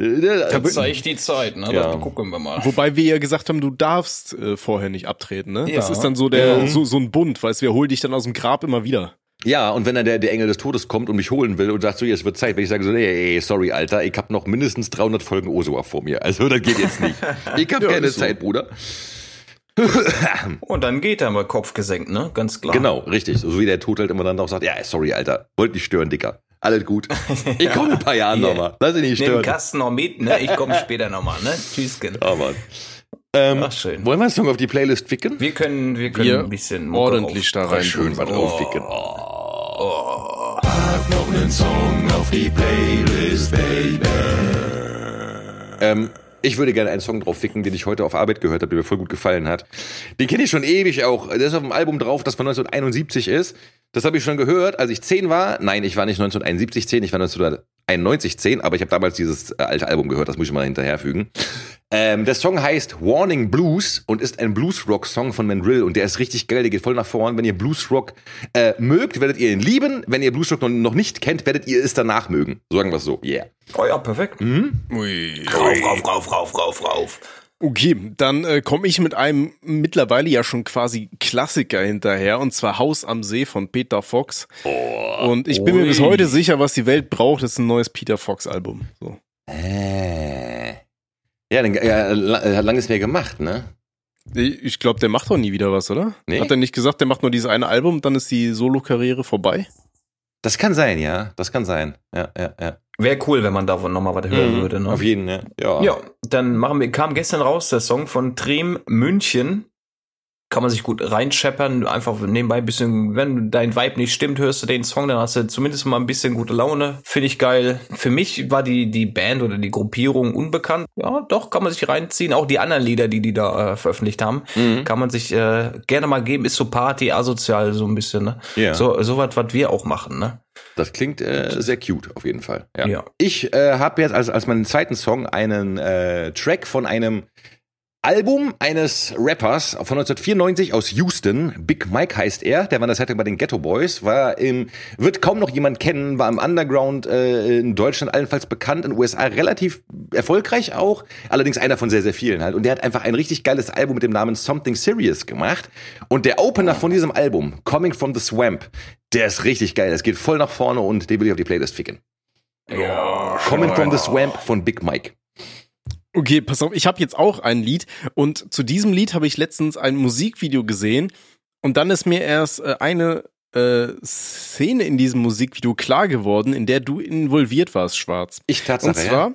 Also, Zeigt die Zeit, ne? Ja. Da gucken wir mal. Wobei wir ja gesagt haben, du darfst äh, vorher nicht abtreten, ne? Das Ja. ist dann so der so, so ein Bund, weißt du, wir holen dich dann aus dem Grab immer wieder. Ja, und wenn dann der, der Engel des Todes kommt und mich holen will und sagt so, jetzt wird Zeit, wenn ich sage so, nee, ey, sorry, Alter, ich habe noch mindestens 300 Folgen Osua vor mir. Also, das geht jetzt nicht. (laughs) Ich habe keine ist so. Zeit, Bruder. Und dann geht er mal Kopf gesenkt, ne? Ganz klar. Genau, richtig. So wie der Tod halt immer dann auch sagt, ja, sorry, Alter, wollt nicht stören, Dicker. Alles gut. Ich komme in ein paar Jahren (laughs) Yeah. nochmal. Lass dich nicht Nimm den stören. Kasten noch mit, ne? Ich komme später nochmal, ne? Tschüssken. Ja, Mann. Ähm, Ach, schön. Wollen wir einen Song auf die Playlist ficken? Wir können, wir können Wir ein bisschen Mucke ordentlich da rein. Schön was Oh. aufficken. Noch einen Song auf die Playlist, Baby. Ähm, ich würde gerne einen Song drauf ficken, den ich heute auf Arbeit gehört habe, der mir voll gut gefallen hat. Den kenne ich schon ewig auch. Der ist auf dem Album drauf, das von 1971 ist. Das habe ich schon gehört, als ich 10 war. Nein, ich war nicht 1971 10, ich war 1991 10, aber ich habe damals dieses äh, alte Album gehört, das muss ich mal hinterherfügen. Ähm, der Song heißt Warning Blues und ist ein Bluesrock-Song von Mandrill und der ist richtig geil, der geht voll nach vorn. Wenn ihr Bluesrock äh, mögt, werdet ihr ihn lieben. Wenn ihr Bluesrock noch, noch nicht kennt, werdet ihr es danach mögen. Sagen wir es so. Yeah. Oh ja, perfekt. Ui. Rauf, rauf, rauf, rauf, rauf, rauf. Okay, dann äh, komme ich mit einem mittlerweile ja schon quasi Klassiker hinterher, und zwar Haus am See von Peter Fox. und ich bin mir Ui. bis heute sicher, was die Welt braucht, ist ein neues Peter Fox Album. So. Äh. Ja, den, ja, la- hat lange nicht mehr gemacht, ne? Ich glaube, der macht doch nie wieder was, oder? Nee. Hat er nicht gesagt, der macht nur dieses eine Album und dann ist die Solo-Karriere vorbei? Das kann sein, ja. Das kann sein. Ja, ja, ja. Wäre cool, wenn man davon nochmal was hören Mhm, würde, ne? Auf jeden, ja. Ja. Ja, dann machen wir, kam gestern raus der Song von Trem München. Kann man sich gut reinscheppern, einfach nebenbei ein bisschen, wenn dein Vibe nicht stimmt, hörst du den Song, dann hast du zumindest mal ein bisschen gute Laune. Finde ich geil. Für mich war die, die Band oder die Gruppierung unbekannt. Ja, doch, kann man sich reinziehen. Auch die anderen Lieder, die die da äh, veröffentlicht haben, Mhm. kann man sich äh, gerne mal geben. Ist so Party, asozial, so ein bisschen, ne? Ja. So, so was, was wir auch machen, ne? Das klingt äh, sehr cute, auf jeden Fall. Ja. Ja. Ich äh, habe jetzt als, als meinen zweiten Song einen äh, Track von einem Album eines Rappers von 1994 aus Houston. Big Mike heißt er. Der war der Zeitung bei den Ghetto Boys. War im, wird kaum noch jemand kennen, war im Underground äh, in Deutschland allenfalls bekannt, in den USA relativ erfolgreich auch. Allerdings einer von sehr, sehr vielen halt. Und der hat einfach ein richtig geiles Album mit dem Namen Something Serious gemacht. Und der Opener von diesem Album, Coming from the Swamp, der ist richtig geil. Das geht voll nach vorne und den will ich auf die Playlist ficken. Ja. Coming from the Swamp von Big Mike. Okay, pass auf, ich habe jetzt auch ein Lied und zu diesem Lied habe ich letztens ein Musikvideo gesehen und dann ist mir erst äh, eine äh, Szene in diesem Musikvideo klar geworden, in der du involviert warst, Schwarz. Ich Tatsache, Und zwar, ja,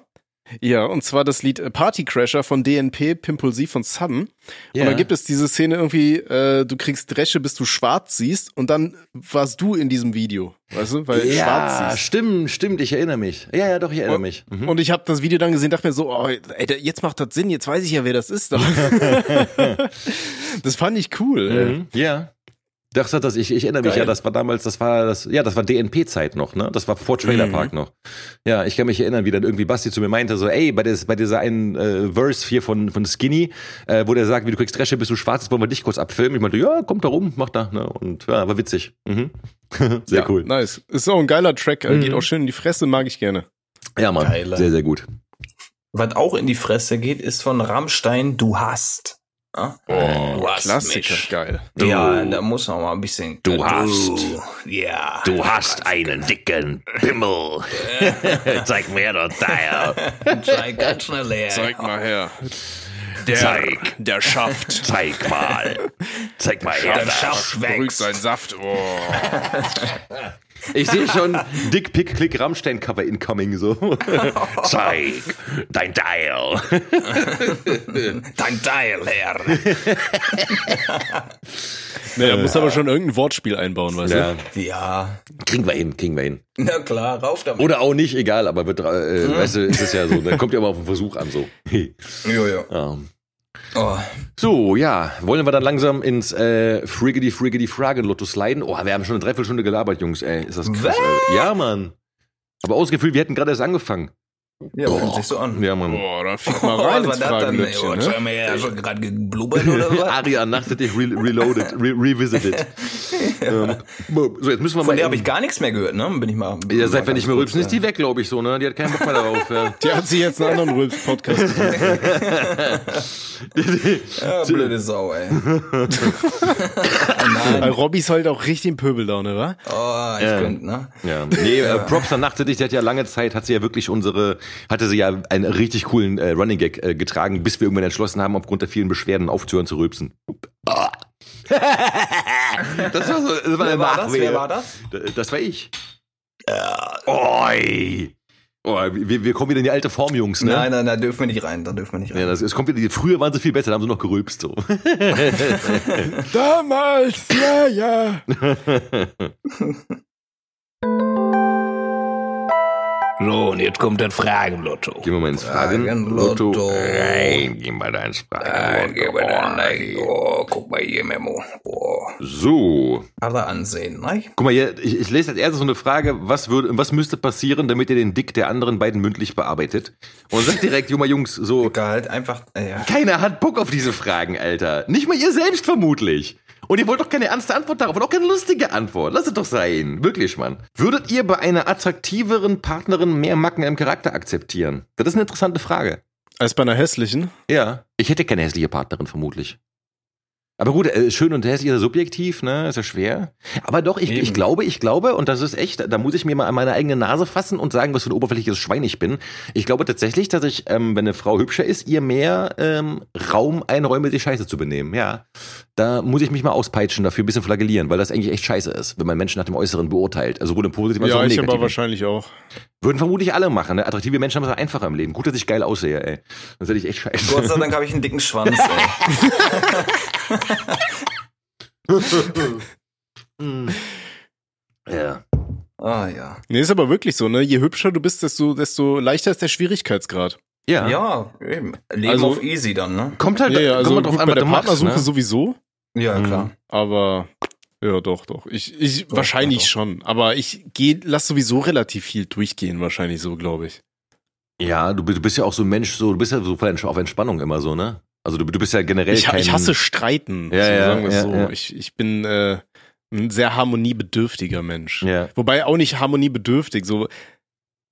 und zwar das Lied äh, Party Crasher von DNP, Pimpulsiv von Sudden. ja. Und da gibt es diese Szene irgendwie, äh, du kriegst Dresche, bis du schwarz siehst und dann warst du in diesem Video, weißt du, weil ja, schwarz siehst. stimmt, stimmt, ich erinnere mich. Ja, ja, doch, ich erinnere mich. Mhm. Und ich habe das Video dann gesehen, dachte mir so, oh, ey, jetzt macht das Sinn, jetzt weiß ich ja, wer das ist. Doch. (laughs) das fand ich cool. Mhm. Ja. Das hat das, ich, ich erinnere mich Geil. ja, das war damals, das war das, ja, das war DNP-Zeit noch, ne? Das war vor Trailer Park noch. Ja, ich kann mich erinnern, wie dann irgendwie Basti zu mir meinte, so, ey, bei, des, bei dieser einen äh, Verse hier von, von Skinny, äh, wo der sagt, wie du kriegst Dresche, bist du schwarz, jetzt wollen wir dich kurz abfilmen. Ich meinte, ja, kommt da rum, mach da, ne? Und ja, war witzig. Mhm. (laughs) Sehr ja, cool. Nice. Ist auch ein geiler Track, äh, geht Mhm. auch schön in die Fresse, mag ich gerne. Ja, Mann. Geiler. Sehr, sehr gut. Was auch in die Fresse geht, ist von Rammstein Du hast. Ja? du hast Klassiker, mich. geil. Ja, da muss man mal ein bisschen. Du hast. Ja. Du hast einen dicken Pimmel. (laughs) Zeig mir doch Teil. Zeig ganz schnell her. Zeig mal her. Der, Zeig. der schafft. Zeig mal. Zeig mal her. Der Schaft wächst. seinen Saft. Oh. (laughs) Ich sehe schon Dick Pick Click Rammstein Cover incoming so. (laughs) Zeig dein Dial. (laughs) Dein Teil her. Nee, da muss aber schon irgendein Wortspiel einbauen, weißt Ja, Ja. kriegen wir hin, kriegen wir hin. Na klar, rauf damit. Oder auch nicht, egal, aber wird, äh, weißt du, ist es ja so, da kommt ja immer auf den Versuch an so. Jojo. Ja. Oh. So, ja, wollen wir dann langsam ins äh, Friggedy Friggedy Fragen-Lotto sliden? Oh, wir haben schon eine Dreiviertelstunde gelabert, Jungs, ey. Ist das krass, ey. Ja, Mann. Aber ausgefühlt, wir hätten gerade erst angefangen. Ja, fühlt sich so an. Ja, Mann. Boah, da fliegt mal rein was ins war das dann? ey? Fragenlöckchen, Oh, ne? haben wir ja schon gerade geblubbert oder (laughs) was? Aria nachträglich re reloaded, re revisited. (laughs) ähm, so, jetzt müssen wir Von mal. der habe ich gar nichts mehr gehört, ne? Bin ich mal. ja, seit wenn ich mir rülpsen, ist die weg, glaube ich, so, ne? Die hat keinen Bock mehr darauf. Ja. Die hat sich jetzt einen anderen Rülps-Podcast. (laughs) Ja, blöde Sau, ey. oh. Robby ist halt auch richtig im Pöbellaune, wa? Oh, ich Ja. könnte, ne? Ja, nee, äh, Props an Nachträglich, die hat ja lange Zeit, hat sie ja wirklich unsere, hatte sie ja einen richtig coolen äh, Running Gag äh, getragen, bis wir irgendwann entschlossen haben, aufgrund der vielen Beschwerden aufzuhören zu rülpsen. (laughs) Das war so, das war Wer war das? Wer war das? Das war ich. Oi. Oh, wir, wir kommen wieder in die alte Form, Jungs, ne? Nein, nein, da dürfen wir nicht rein. Da dürfen wir nicht rein. Ja, das, es kommt wieder, die, früher waren sie viel besser, da haben sie noch gerülpst, so. (laughs) (laughs) Damals, ja, ja. So, und jetzt kommt das Fragenlotto. Gehen wir mal ins Fragenlotto. Fragenlotto rein. Gehen wir da ins Ah, Fragenlotto dann, rein. Oh, guck mal hier, Memo. Oh, So. alle ansehen, ne? Guck mal hier, ich, ich lese als erstes so eine Frage, was würde, was müsste passieren, damit ihr den Dick der anderen beiden mündlich bearbeitet? Und sagt direkt, Junge Jungs, so, Egal, halt einfach, äh, ja. keiner hat Bock auf diese Fragen, Alter. Nicht mal ihr selbst vermutlich. Und ihr wollt doch keine ernste Antwort darauf und auch keine lustige Antwort. Lass es doch sein. Wirklich, Mann. Würdet ihr bei einer attraktiveren Partnerin mehr Macken im Charakter akzeptieren? Das ist eine interessante Frage. Als bei einer hässlichen. Ja. Ich hätte keine hässliche Partnerin, vermutlich. Aber gut, äh, schön und hässlich ist ja subjektiv, ne? Ist ja schwer. Aber doch, ich, Eben. ich glaube, ich glaube, und das ist echt, da muss ich mir mal an meine eigene Nase fassen und sagen, was für ein oberflächliches Schwein ich bin. Ich glaube tatsächlich, dass ich, ähm, wenn eine Frau hübscher ist, ihr mehr ähm, Raum einräume, sich scheiße zu benehmen. Ja. Da muss ich mich mal auspeitschen, dafür ein bisschen flagellieren, weil das eigentlich echt scheiße ist, wenn man Menschen nach dem Äußeren beurteilt. Also sowohl im Positiven als auch Ja, im ich aber wahrscheinlich auch. Würden vermutlich alle machen. Ne? Attraktive Menschen haben es einfacher im Leben. Gut, dass ich geil aussehe, ey. Sonst hätte ich echt scheiße. Gott sei Dank habe ich einen dicken Schwanz, ey. (laughs) (laughs) ja. Ah, ja. Nee, ist aber wirklich so, ne? Je hübscher du bist, desto, desto leichter ist der Schwierigkeitsgrad. Ja. Ja, eben. Leben Also- auf easy dann, ne? Kommt halt, Ja, ja, also kommt gut, drauf an, bei der Partnersuche ne? sowieso, Ja, Mhm. klar. aber ja, doch, doch. Ich, ich Doch, wahrscheinlich doch. schon. Aber ich geh, lass sowieso relativ viel durchgehen, wahrscheinlich so, glaube ich. Ja, du, bist- du bist ja auch so ein Mensch, so, du bist ja so voll auf Entspannung immer so, ne? Also du, du bist ja generell Ich, kein... ich hasse Streiten. Ja, so, ja, sagen wir ja, so. ja. Ich, ich bin äh, ein sehr harmoniebedürftiger Mensch. Ja. Wobei auch nicht harmoniebedürftig, so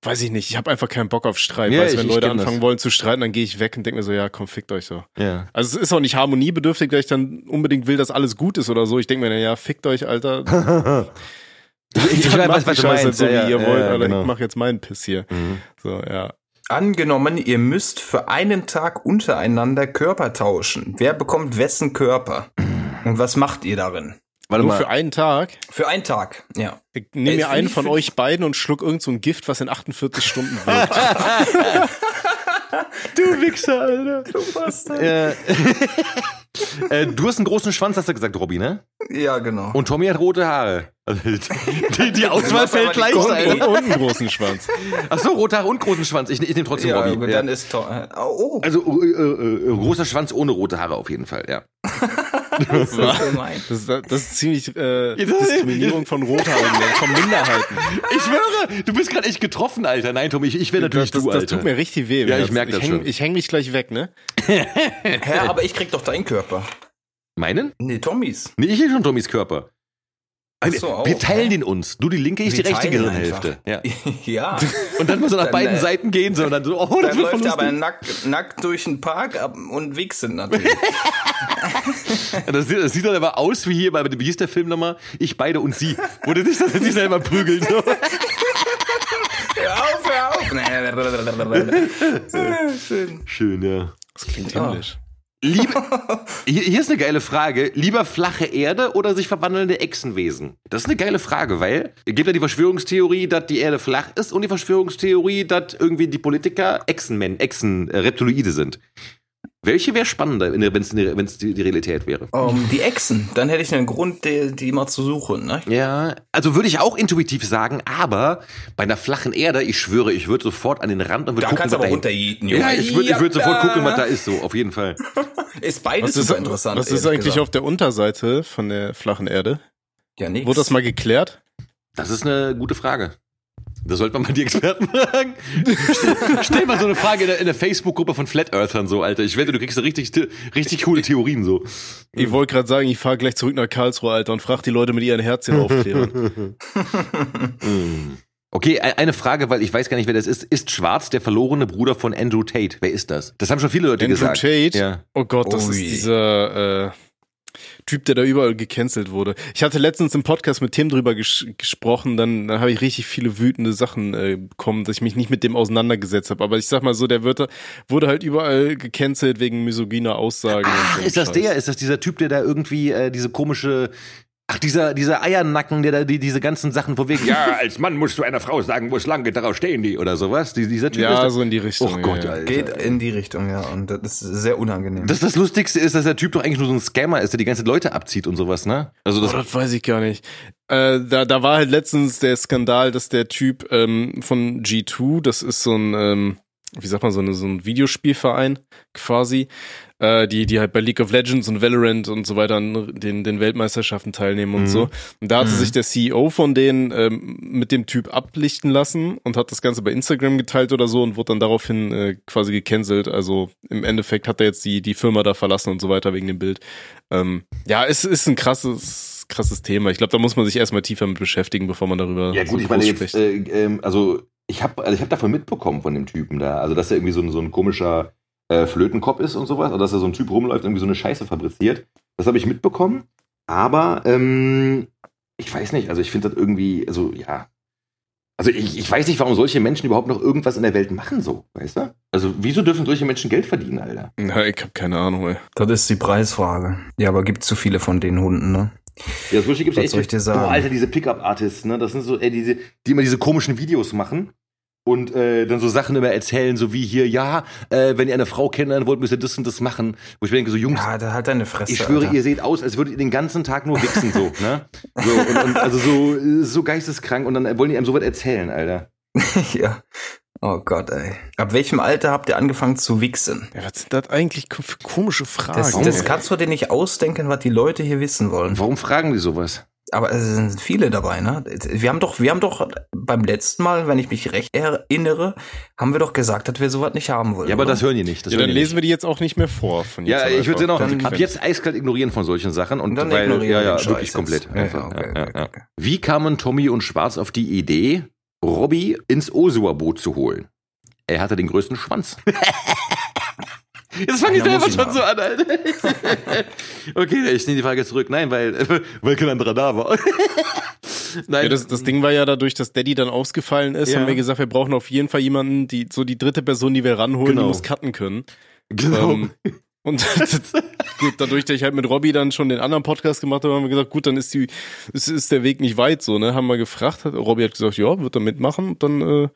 weiß ich nicht, ich habe einfach keinen Bock auf Streit. Ja, weißt, wenn ich Leute anfangen das. wollen zu streiten, dann gehe ich weg und denke mir so, ja, komm, fickt euch so. Ja. Also es ist auch nicht harmoniebedürftig, dass ich dann unbedingt will, dass alles gut ist oder so. Ich denke mir, na ja, fickt euch, Alter. (laughs) ich, ich weiß, was die du meinst. so, ja, wie ihr wollt, Alter. genau. Ich mach jetzt meinen Piss hier. Mhm. So, ja. Angenommen, ihr müsst für einen Tag untereinander Körper tauschen. Wer bekommt wessen Körper? Und was macht ihr darin? Warte Nur mal. für einen Tag. Für einen Tag, ja. Ich nehme mir einen von euch beiden und schluck irgend so ein Gift, was in 48 Stunden (laughs) wirkt. du Wichser, Alter. Du Bastard. Ja. Äh, du hast einen großen Schwanz, hast du gesagt, Robby, ne? Ja, genau. Und Tommy hat rote Haare. Also, die, die (laughs) Auswahl fällt Kombi. Alter. und einen großen Schwanz. Ach so, rote Haare und großen Schwanz. Ich, ich nehme trotzdem ja, Robby. Ja. dann ist to- äh, Oh, Also äh, äh, äh, großer Schwanz ohne rote Haare auf jeden Fall, ja. (laughs) Das ist gemein. Das, ist- das ist ziemlich äh, (laughs) Diskriminierung von Rothaarigen, von Minderheiten. Ich schwöre, du bist gerade echt getroffen, Alter. Nein, Tommy, ich, ich wäre natürlich das, du, das Alter. tut mir richtig weh. Ja, ich Herzen. merk das häng, schon. Ich häng mich gleich weg, ne? (laughs) Hä, aber ich krieg doch deinen Körper. Meinen? Nee, Tommys. Nee, ich hätte schon Tommys Körper. So, wir teilen hä? den uns. Du die linke, ich die Wir rechte teilen Gehirnhälfte. Ja. (laughs) Ja. (laughs) Und dann mal so nach Dann, beiden äh, Seiten gehen so und dann so, oh, das Dann wird läuft er aber nackt, nackt durch den Park und wichsen natürlich. (laughs) Das sieht, das sieht dann aber aus wie hier bei, wie hieß der Film nochmal? Ich, beide und sie. Wo der sich dann sich selber prügelt. So. hör auf, hör auf. Schön. Schön, ja. Das klingt himmlisch. Liebe, (laughs) hier, hier ist eine geile Frage. Lieber flache Erde oder sich verwandelnde Echsenwesen? Das ist eine geile Frage, weil es gibt ja die Verschwörungstheorie, dass die Erde flach ist und die Verschwörungstheorie, dass irgendwie die Politiker Echsenmen, Echsen, äh, Reptiloide sind. Welche wäre spannender, wenn es die, die Realität wäre? Um, die Echsen, dann hätte ich einen Grund, die, die mal zu suchen. Ne? Ja, also würde ich auch intuitiv sagen, aber bei einer flachen Erde, ich schwöre, ich würde sofort an den Rand und würde Da gucken, kannst du was aber da runterjieten, Ja, ich würde ich würd sofort gucken, was da ist, so, auf jeden Fall. (laughs) Ist beides Was ist, super interessant. was ist eigentlich gesagt. auf der Unterseite von der flachen Erde? Ja, nix. Wurde das mal geklärt? Das ist eine gute Frage. Da sollte man mal die Experten (laughs) fragen. Stell, mal so eine Frage in der, der Facebook-Gruppe von Flat Earthern so, Alter. Ich wette, du kriegst da richtig, richtig coole Theorien so. Ich wollte gerade sagen, ich fahre gleich zurück nach Karlsruhe, Alter, und frag die Leute mit ihren Herzchen aufklären. (laughs) Okay, e- eine Frage, weil ich weiß gar nicht, wer das ist. Ist Schwarz der verlorene Bruder von Andrew Tate? Wer ist das? Das haben schon viele Leute Andrew gesagt. Tate? Ja. Oh Gott, das Ui. ist dieser äh, Typ, der da überall gecancelt wurde. Ich hatte letztens im Podcast mit Tim drüber ges gesprochen, dann, dann habe ich richtig viele wütende Sachen äh, bekommen, dass ich mich nicht mit dem auseinandergesetzt habe. Aber ich sag mal so, der wird, wurde halt überall gecancelt wegen misogyner Aussagen. Ach, und so ist das Scheiß. der? Ist das dieser Typ, der da irgendwie äh, diese komische Ach, dieser, dieser Eiernacken, der da die, diese ganzen Sachen von wegen, ja, als Mann musst du einer Frau sagen, wo es lang geht, darauf stehen die, oder sowas. Die, dieser Typ ist Ja, so in die Richtung. Oh Gott, ja. Alter. Geht in die Richtung, ja. Und das ist sehr unangenehm. Das, das Lustigste ist, dass der Typ doch eigentlich nur so ein Scammer ist, der die ganzen Leute abzieht und sowas, ne? Also Oh, das, das weiß ich gar nicht. Äh, da, da war halt letztens der Skandal, dass der Typ ähm, von G2, das ist so ein, ähm, wie sagt man, so, eine, so ein Videospielverein quasi, äh, die, die halt bei League of Legends und Valorant und so weiter an den, den Weltmeisterschaften teilnehmen und Mhm. so. Und da hatte Mhm. sich der CEO von denen ähm, mit dem Typ ablichten lassen und hat das Ganze bei Instagram geteilt oder so und wurde dann daraufhin äh, quasi gecancelt. Also im Endeffekt hat er jetzt die, die Firma da verlassen und so weiter wegen dem Bild. Ähm, ja, es ist ein krasses, krasses Thema. Ich glaube, da muss man sich erstmal tiefer mit beschäftigen, bevor man darüber ja gut, so ich meine jetzt, äh, ähm, also ich habe also ich hab davon mitbekommen von dem Typen da, also dass er irgendwie so ein, so ein komischer äh, Flötenkopf ist und sowas, oder dass er so ein Typ rumläuft, irgendwie so eine Scheiße fabriziert. Das habe ich mitbekommen, aber ähm, ich weiß nicht, also ich finde das irgendwie, also ja. Also ich, ich weiß nicht, warum solche Menschen überhaupt noch irgendwas in der Welt machen so, weißt du? Also wieso dürfen solche Menschen Geld verdienen, Alter? Ja, ich habe keine Ahnung, ey. Das ist die Preisfrage. Ja, aber gibt zu viele von den Hunden, ne? Ja, das gibt's Was soll ich dir sagen? Boah, Alter, diese Pickup-Artists, ne? Das sind so, ey, diese, die immer diese komischen Videos machen und äh, dann so Sachen immer erzählen, so wie hier, ja, äh, wenn ihr eine Frau kennenlernen wollt, müsst ihr das und das machen. Wo ich mir denke, so Jungs, Ja, da halt deine Fresse. ich schwöre, Alter. ihr seht aus, als würdet ihr den ganzen Tag nur wichsen, so, ne? So, und, und also so, so geisteskrank und dann wollen die einem so was erzählen, Alter. (laughs) ja. Oh Gott, ey. Ab welchem Alter habt ihr angefangen zu wichsen? Ja, was sind das eigentlich für komische Fragen? Das, das kannst du dir nicht ausdenken, was die Leute hier wissen wollen. Warum fragen die sowas? Aber es sind viele dabei, ne? Wir haben doch, wir haben doch beim letzten Mal, wenn ich mich recht erinnere, haben wir doch gesagt, dass wir sowas nicht haben wollen. Ja, aber oder? das hören die nicht. Das ja, dann die lesen wir die jetzt auch nicht mehr vor. Von nicht. Ja, ich würde sie noch Dann- ab jetzt eiskalt ignorieren von solchen Sachen und, Und dann weil, ignorieren ja, wir ja, den wirklich komplett. Ja, okay, ja, okay, ja, okay. Wie kamen Tommy und Schwarz auf die Idee, Robby ins Osua-Boot zu holen? Er hatte den größten Schwanz. (laughs) Jetzt fange ich selber schon so an, Alter. (laughs) okay, ich nehme die Frage zurück. Nein, weil, (laughs) weil kein anderer da war. (laughs) Nein, Ja, das, das Ding war ja dadurch, dass Daddy dann ausgefallen ist, Ja. haben wir gesagt, wir brauchen auf jeden Fall jemanden, die so die dritte Person, die wir ranholen, Genau. die muss cutten können. genau. Ähm, und gut, dadurch, dass ich halt mit Robby dann schon den anderen Podcast gemacht habe, haben wir gesagt, gut, dann ist die, ist, ist der Weg nicht weit so, ne? Haben wir gefragt, hat, Robby hat gesagt, ja, wird er mitmachen, und dann äh,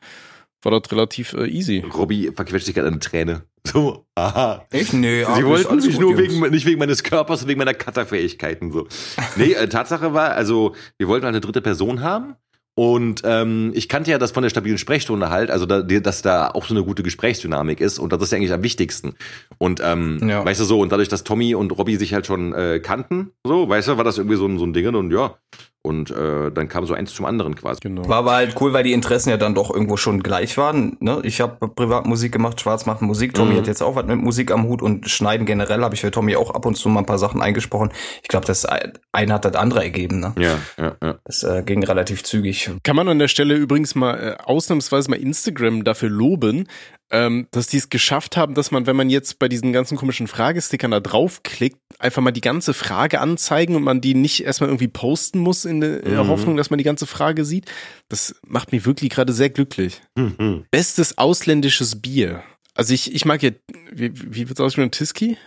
war das relativ äh, easy. Robby verquetscht sich gerade eine Träne. (laughs) So, aha. Ich? Nee, Sie wollten gut, nur wegen, nicht wegen meines Körpers, sondern wegen meiner Cutterfähigkeiten, so. Nee, äh, Tatsache war, also, wir wollten halt eine dritte Person haben. Und ähm, ich kannte ja das von der stabilen Sprechstunde halt, also da, dass da auch so eine gute Gesprächsdynamik ist und das ist ja eigentlich am wichtigsten. Und ähm, Ja. weißt du so, und dadurch, dass Tommy und Robbie sich halt schon äh, kannten, so, weißt du, war das irgendwie so ein, so ein Ding und ja. Und äh, dann kam so eins zum anderen quasi. Genau. War aber halt cool, weil die Interessen ja dann doch irgendwo schon gleich waren. Ne? Ich habe privat Musik gemacht, Schwarz macht Musik, Tommy Mhm. hat jetzt auch was mit Musik am Hut und Schneiden generell habe ich für Tommy auch ab und zu mal ein paar Sachen eingesprochen. Ich glaube, das eine hat das andere ergeben. Ne? Ja, ja, ja. Das äh, ging relativ zügig. Kann man an der Stelle übrigens mal äh, ausnahmsweise mal Instagram dafür loben, ähm, dass die es geschafft haben, dass man, wenn man jetzt bei diesen ganzen komischen Fragestickern da draufklickt, einfach mal die ganze Frage anzeigen und man die nicht erstmal irgendwie posten muss in der, Mhm. Hoffnung, dass man die ganze Frage sieht. Das macht mich wirklich gerade sehr glücklich. Mhm. Bestes ausländisches Bier. Also ich, ich mag ja, wie, wie wird's aussprechen? Tiski?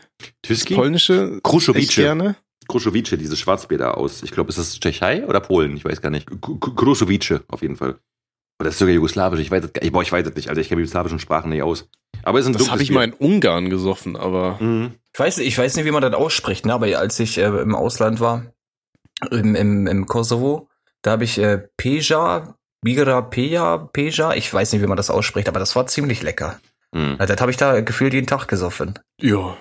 Tüski? Polnische? Kruszowice. gerne. Kruszowice, dieses Schwarzbier da aus. Ich glaube, ist das Tschechei oder Polen? Ich weiß gar nicht. Kruszowice auf jeden Fall. Oder ist sogar jugoslawisch, ich weiß es nicht. Boah, ich weiß es nicht. Also ich kenne die jugoslawischen Sprachen nicht aus. Aber es ist ein Das habe ich Bier. mal in Ungarn gesoffen, aber Mhm. Ich weiß, ich weiß nicht, wie man das ausspricht, ne? aber als ich äh, im Ausland war, im, im, im Kosovo, da habe ich äh, Peja, Bigra Peja, Peja, ich weiß nicht, wie man das ausspricht, aber das war ziemlich lecker. Mhm. Also, das habe ich da gefühlt jeden Tag gesoffen. Ja.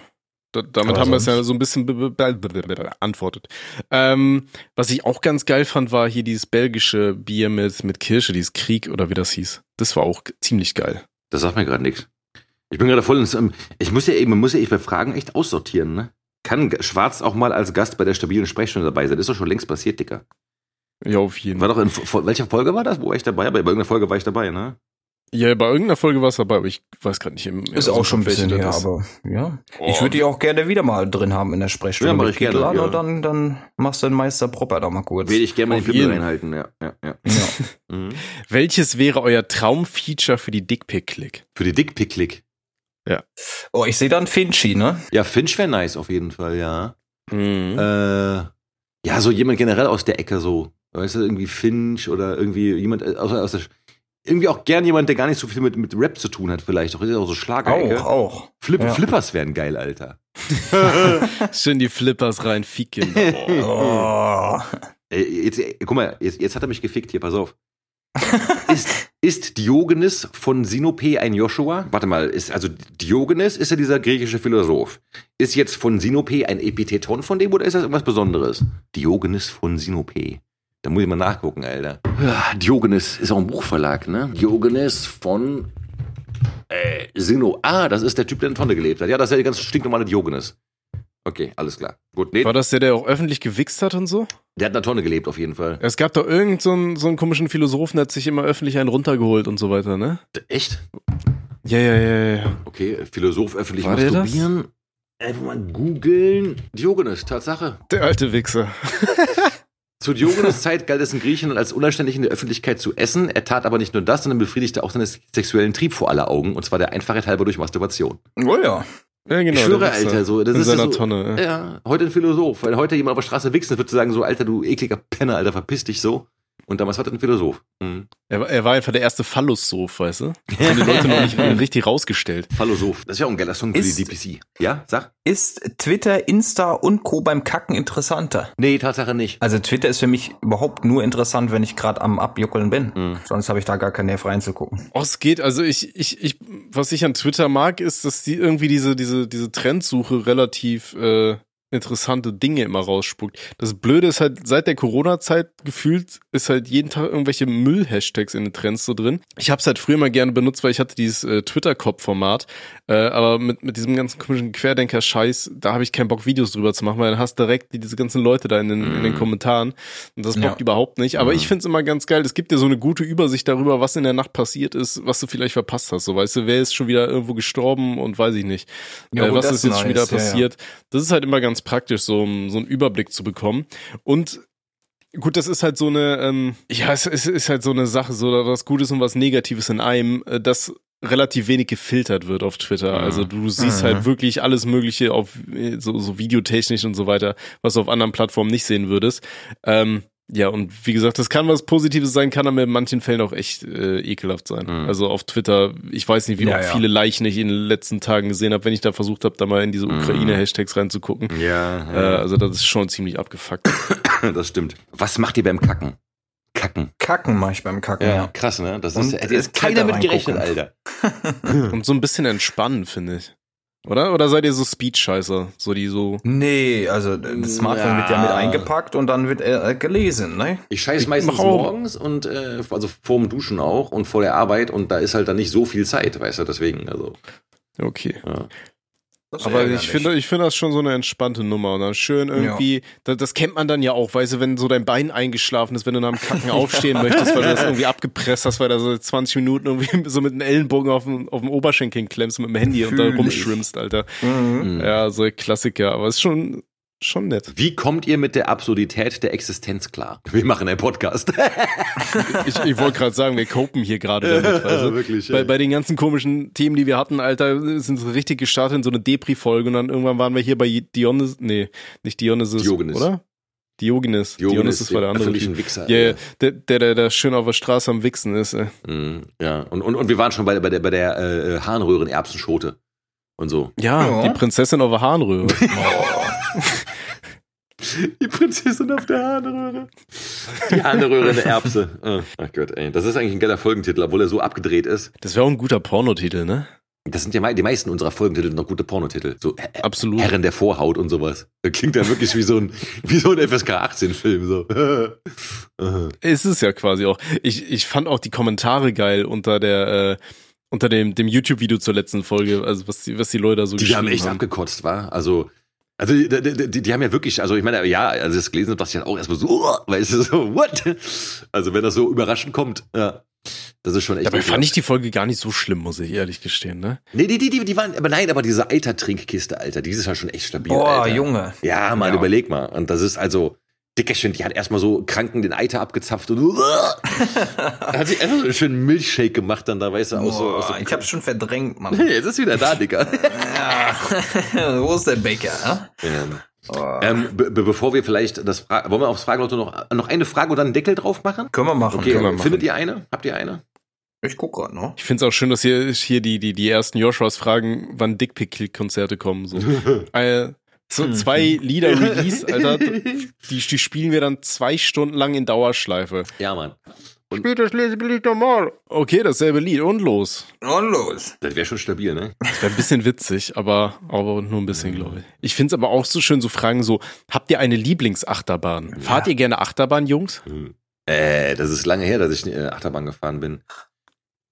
Da, damit Aber haben wir es ja so ein bisschen be- be- be- be- be- beantwortet. Ähm, was ich auch ganz geil fand, war hier dieses belgische Bier mit, mit Kirsche, dieses Krieg oder wie das hieß. Das war auch ziemlich geil. Das sagt mir gerade nichts. Ich bin gerade voll ins. ähm, Ich muss ja eben, man muss ja echt bei Fragen echt aussortieren, ne? Kann Schwarz auch mal als Gast bei der stabilen Sprechstunde dabei sein? Ist doch schon längst passiert, Dicker. Ja, auf jeden War Fall. doch in welcher Folge war das? Wo war ich dabei? Bei irgendeiner Folge war ich dabei, ne? Ja, bei irgendeiner Folge war es dabei, aber ich weiß gerade nicht. Im, Ist auch schon ein bisschen her, das aber ja. Oh. Ich würde die auch gerne wieder mal drin haben in der Sprechstunde. Ja, mach mit ich gerne, an ja. Und dann, dann machst du den Meister Propper da mal kurz. Will ich gerne mal den jeden. reinhalten, ja. ja, ja. Ja. (laughs) Mhm. Welches wäre euer Traumfeature für die Dickpick-Click? Für die Dickpick-Click. Oh, ich sehe da einen Finchi, ne? Ja, Finch wäre nice auf jeden Fall, ja. Mhm. Äh, ja, so jemand generell aus der Ecke so. Weißt du, irgendwie Finch oder irgendwie jemand äh, aus, aus der. Irgendwie auch gern jemand, der gar nicht so viel mit, mit Rap zu tun hat, vielleicht. Auch, auch so Schlagerecke. Auch, auch. Flip, ja. Flippers wären geil, Alter. (laughs) Schön die Flippers rein, ficken. (laughs) Oh. Oh. Äh, Jetzt, äh, guck mal, jetzt, jetzt hat er mich gefickt hier, pass auf. ist, ist Diogenes von Sinope ein Joshua? Warte mal, ist, also Diogenes ist ja dieser griechische Philosoph. Ist jetzt von Sinope ein Epitheton von dem oder ist das irgendwas Besonderes? Diogenes von Sinope. Da muss ich mal nachgucken, Alter. Ja, Diogenes ist auch ein Buchverlag, ne? Diogenes von äh, Sino. Ah, das ist der Typ, der in Tonne gelebt hat. Ja, das ist ja der ganz stinknormale Diogenes. Okay, alles klar. Gut, nee, War das der, der auch öffentlich gewichst hat und so? der hat in der Tonne gelebt auf jeden Fall. Es gab doch irgendeinen so einen, so einen komischen Philosophen, der hat sich immer öffentlich einen runtergeholt und so weiter, ne? Echt? Ja, ja, ja, ja. Okay, Philosoph öffentlich War der das? masturbieren. Einfach mal googeln. Diogenes, Tatsache. Der alte Wichser. (laughs) Zu Diogenes (laughs) Zeit galt es in Griechenland als unanständig in der Öffentlichkeit zu essen. Er tat aber nicht nur das, sondern befriedigte auch seinen sexuellen Trieb vor aller Augen. Und zwar der Einfachheit halber durch Masturbation. Oh ja. Ja, genau. ich schwöre. Alter, so, das In ist seiner so, Tonne. Ja. Ja, heute ein Philosoph. Weil heute jemand auf der Straße wichsen, wird zu sagen so, Alter, du ekliger Penner, Alter, verpiss dich so. Und damals war das ein Philosoph. Mhm. Er, war- er war einfach der erste Phallus-Soph, weißt du? Das haben die Leute noch nicht (laughs) richtig rausgestellt. Philosoph. Das ist ja auch ein geiler Song für Ist- die DPC. Ja, sag? Ist Twitter, Insta und Co. beim Kacken interessanter? Nee, Tatsache nicht. Also Twitter ist für mich überhaupt nur interessant, wenn ich gerade am Abjuckeln bin. Mhm. Sonst habe ich da gar keinen Nerv reinzugucken. Oh, es geht. Also ich, ich, ich, was ich an Twitter mag, ist, dass die irgendwie diese, diese, diese Trendsuche relativ äh, interessante Dinge immer rausspuckt. Das Blöde ist halt, seit der Corona-Zeit gefühlt ist halt jeden Tag irgendwelche Müll-Hashtags in den Trends so drin. Ich habe es halt früher mal gerne benutzt, weil ich hatte dieses äh, Twitter-Cop-Format. Äh, aber mit, mit diesem ganzen komischen Querdenker-Scheiß, da habe ich keinen Bock, Videos drüber zu machen, weil dann hast du direkt die, diese ganzen Leute da in den, in den Mhm. Kommentaren. Und das Ja. bockt überhaupt nicht. Aber Mhm. ich find's immer ganz geil. Es gibt dir so eine gute Übersicht darüber, was in der Nacht passiert ist, was du vielleicht verpasst hast. So, weißt du, wer ist schon wieder irgendwo gestorben und weiß ich nicht. Ja, äh, was ist jetzt ist schon wieder nice, ja, ja. passiert. Das ist halt immer ganz praktisch, so, um so einen Überblick zu bekommen. Und Gut, das ist halt so eine, ähm, ja, es, es ist halt so eine Sache, so was Gutes und was Negatives in einem, äh, das relativ wenig gefiltert wird auf Twitter. Mhm. Also du siehst Mhm. halt wirklich alles Mögliche auf äh, so, so videotechnisch und so weiter, was du auf anderen Plattformen nicht sehen würdest. Ähm, ja, und wie gesagt, das kann was Positives sein, kann aber in manchen Fällen auch echt äh, ekelhaft sein. Mhm. Also auf Twitter, ich weiß nicht, wie Ja, ja. viele Leichen ich in den letzten Tagen gesehen habe, wenn ich da versucht habe, da mal in diese Mhm. Ukraine-Hashtags reinzugucken. Ja, Äh, also das ist schon ziemlich abgefuckt. (coughs) das stimmt. Was macht ihr beim Kacken? Kacken. Kacken mache ich beim Kacken, ja. krass, ne? Das Und ist, hätte jetzt es keiner mit gerechnet, Alter. (laughs) (laughs) Und so ein bisschen entspannen, finde ich. Oder? Oder seid ihr so Speed-Scheißer? So die so. Nee, also das Smartphone wird ja mit Ja. eingepackt und dann wird äh, gelesen, ne? Ich scheiß meistens mach auch- morgens und äh, also vorm Duschen auch und vor der Arbeit und da ist halt dann nicht so viel Zeit, weißt du, deswegen, also. Okay. Ja. Aber ärgerlich. ich finde, ich finde das schon so eine entspannte Nummer. Und dann schön irgendwie, das, das kennt man dann ja auch, weißt du, wenn so dein Bein eingeschlafen ist, wenn du nach dem Kacken aufstehen möchtest, weil du das irgendwie abgepresst hast, weil du so 20 Minuten irgendwie so mit dem Ellenbogen auf dem, auf dem Oberschenkel klemmst mit dem Handy und da Fühl rumschwimmst, Alter. Mhm. Ja, so ein Klassiker, aber ist schon, schon nett. Wie kommt ihr mit der Absurdität der Existenz klar? Wir machen einen Podcast. (laughs) Ich, ich wollte gerade sagen, wir copen hier gerade damit, du? (laughs) wirklich. Bei, bei den ganzen komischen Themen, die wir hatten, Alter, sind wir richtig gestartet in so eine Depri-Folge und dann irgendwann waren wir hier bei Dionys, nee, nicht Dionysus, Diogenes. oder? Diogenes. Diogenes war der andere. öffentlichen Typ. Wichser. Ja, ja, der, der, der, der schön auf der Straße am Wichsen ist. Ey. Mhm, ja. Und, und, und wir waren schon bei, bei der, bei der äh, Harnröhren-Erbsenschote und so. Ja, Ja. die Prinzessin auf der Harnröhre. (laughs) Die Prinzessin auf der Harnröhre. Die Harnröhre in der Erbse. Ah, Ach Gott, ey. Das ist eigentlich ein geiler Folgentitel, obwohl er so abgedreht ist. Das wäre auch ein guter Pornotitel, ne? Das sind ja die meisten unserer Folgentitel sind noch gute Pornotitel. So Absolut. Herren der Vorhaut und sowas. Das klingt dann wirklich wie so ein, (laughs) wie so ein FSK 18-Film. So. (laughs) Aha. Ist es ja quasi auch. Ich, ich fand auch die Kommentare geil unter der, äh, unter dem, dem YouTube-Video zur letzten Folge, also was die, was die Leute da so die haben echt abgekotzt, war. Also, also die, die, die, die haben ja wirklich, also ich meine, ja, als ich das gelesen habe, dachte ich halt auch erstmal so, oh, weißt du, so, what? Also wenn das so überraschend kommt, ja. Das ist schon echt. Dabei fand ich die Folge gar nicht so schlimm, muss ich ehrlich gestehen, ne? Nee, die, die, die, die waren, aber nein, aber diese Alter-Trinkkiste, Alter, die ist ja schon echt stabil. Boah, Alter. Junge. Ja, Mann, Ja. überleg mal. Und das ist also, Dickerchen, die hat erstmal so kranken den Eiter abgezapft und (laughs) da hat sie einfach so einen schönen Milchshake gemacht dann da, weißt du, aus so, aus so Boah, ich hab's schon verdrängt, Mann. Hey, jetzt ist wieder da, Dicker. (laughs) ja. (laughs) Wo ist der Bäcker? Ja? Oh. ähm, be be bevor wir vielleicht das Fra wollen wir aufs Fragenlotto noch, noch eine Frage und dann einen Deckel drauf machen? Können wir machen. Okay, können wir machen. findet ihr eine? Habt ihr eine? Ich guck grad noch. Ich find's auch schön, dass hier, hier die, die, die ersten Joshuas fragen, wann Dickpick-Konzerte kommen. So. äh, so zwei Lieder Release, Alter. Die, die spielen wir dann zwei Stunden lang in Dauerschleife. Ja, Mann. Spiel das Lied nochmal. Okay, dasselbe Lied und los. Und los. Das wäre schon stabil, ne? Das wäre ein bisschen witzig, aber, aber nur ein bisschen, glaube ich. Ich find's aber auch so schön, so Fragen so, habt ihr eine Lieblingsachterbahn? Fahrt ihr gerne Achterbahn, Jungs? Hm. Äh, das ist lange her, dass ich äh, Achterbahn gefahren bin.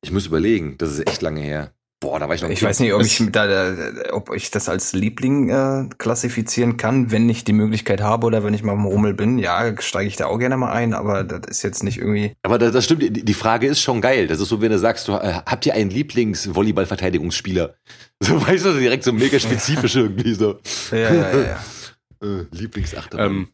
Ich muss überlegen, das ist echt lange her. Boah, da war ich noch Ich Kind. weiß nicht, ob ich, da, da, ob ich das als Liebling äh, klassifizieren kann, wenn ich die Möglichkeit habe oder wenn ich mal im Rummel bin. Ja, steige ich da auch gerne mal ein, aber das ist jetzt nicht irgendwie. Aber das, das stimmt, die, die Frage ist schon geil. Das ist so, wenn du sagst, du, äh, habt ihr einen Lieblings-Volleyball-Verteidigungsspieler? (laughs) So, weißt du, direkt so mega spezifisch (laughs) irgendwie so. Ja, ja, ja. ja. (laughs) Äh, Lieblingsachterbahn. Ähm,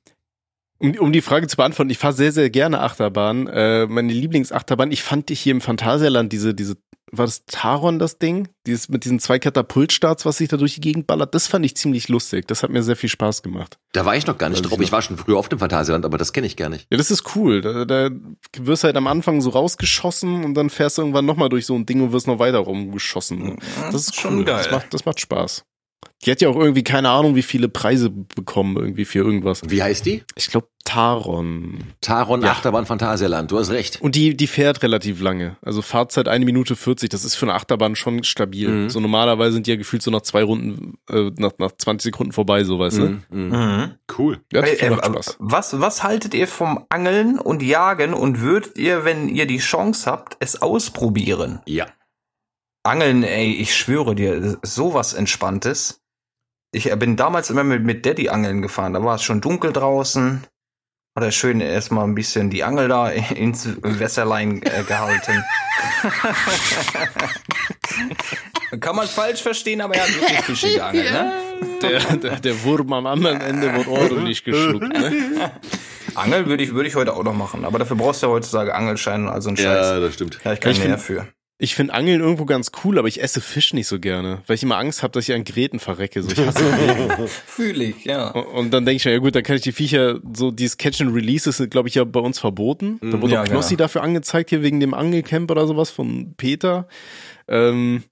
um, um die Frage zu beantworten, ich fahre sehr, sehr gerne Achterbahn. Äh, meine Lieblingsachterbahn, ich fand dich hier im Phantasialand, diese, diese, war das Taron das Ding? Dieses mit diesen zwei Katapultstarts, was sich da durch die Gegend ballert, das fand ich ziemlich lustig. Das hat mir sehr viel Spaß gemacht. da war ich noch gar nicht weiß drauf. ich Ich war schon früher auf dem Phantasialand, aber das kenne ich gar nicht. Ja, das ist cool. Da, da wirst halt am Anfang so rausgeschossen und dann fährst du irgendwann nochmal durch so ein Ding und wirst noch weiter rumgeschossen. Das ist schon cool. geil. Das macht, das macht Spaß. Die hat ja auch irgendwie keine Ahnung, wie viele Preise bekommen irgendwie für irgendwas. Wie heißt die? Ich glaube Taron. Taron Ja. Achterbahn Phantasialand. Du hast recht. Und die, die fährt relativ lange. Also Fahrzeit eine Minute 40, das ist für eine Achterbahn schon stabil. Mhm. So normalerweise sind die ja gefühlt so nach zwei Runden, äh, nach, nach 20 Sekunden vorbei, so weißt du. Mhm. Mhm. Mhm. Cool. Ja, Hey, viel äh, macht Spaß. was, was haltet ihr vom Angeln und Jagen und würdet ihr, wenn ihr die Chance habt, es ausprobieren? Ja. Angeln, ey, ich schwöre dir, sowas Entspanntes. Ich äh, bin damals immer mit, mit Daddy angeln gefahren. Da war es schon dunkel draußen. Hat er schön erstmal ein bisschen die Angel da (laughs) ins Wässerlein äh, gehalten. (laughs) Kann man falsch verstehen, aber er hat wirklich (laughs) Fische geangelt, ne? Der, der, der Wurm am anderen Ende wird ordentlich geschluckt. Ne? Angeln würde ich, würde ich heute auch noch machen. Aber dafür brauchst du ja heutzutage Angelschein, also einen Scheiß. Ja, das stimmt. Ja, ich kann Ich mehr find- für. Ich finde Angeln irgendwo ganz cool, aber ich esse Fisch nicht so gerne, weil ich immer Angst habe, dass ich an Gräten verrecke. So, ich hasse. (laughs) Fühle ich, ja. Und- Und dann denke ich mir, ja gut, dann kann ich die Viecher, so dieses Catch and Release ist, glaube ich, ja bei uns verboten. Da wurde Ja, auch Knossi genau. dafür angezeigt, hier wegen dem Angelcamp oder sowas von Peter. Ähm,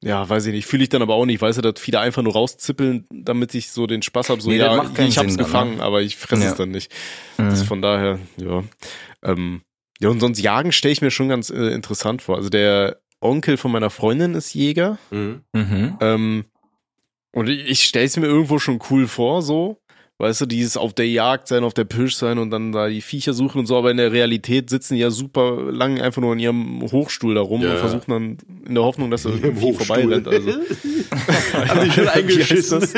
ja, weiß ich nicht, fühle ich dann aber auch nicht, weißt du, dass viele einfach nur rauszippeln, damit ich so den Spaß habe, so Nee, ja, ich hab's Sinn dann, gefangen, ne? aber ich fresse Ja. es dann nicht. Mhm. Das von daher, ja. Ähm, Ja, und sonst Jagen stelle ich mir schon ganz äh, interessant vor. Also der Onkel von meiner Freundin ist Jäger. Mhm. Mhm. Ähm, und ich, ich stelle es mir irgendwo schon cool vor, so. Weißt du, dieses auf der Jagd sein, auf der Pisch sein und dann da die Viecher suchen und so, aber in der Realität sitzen die ja super lang einfach nur in ihrem Hochstuhl da rum Ja. und versuchen dann in der Hoffnung, dass Vieh Hochstuhl. vorbeirennt. Also. (laughs) (laughs) Haben die schon eingeschissen. (laughs)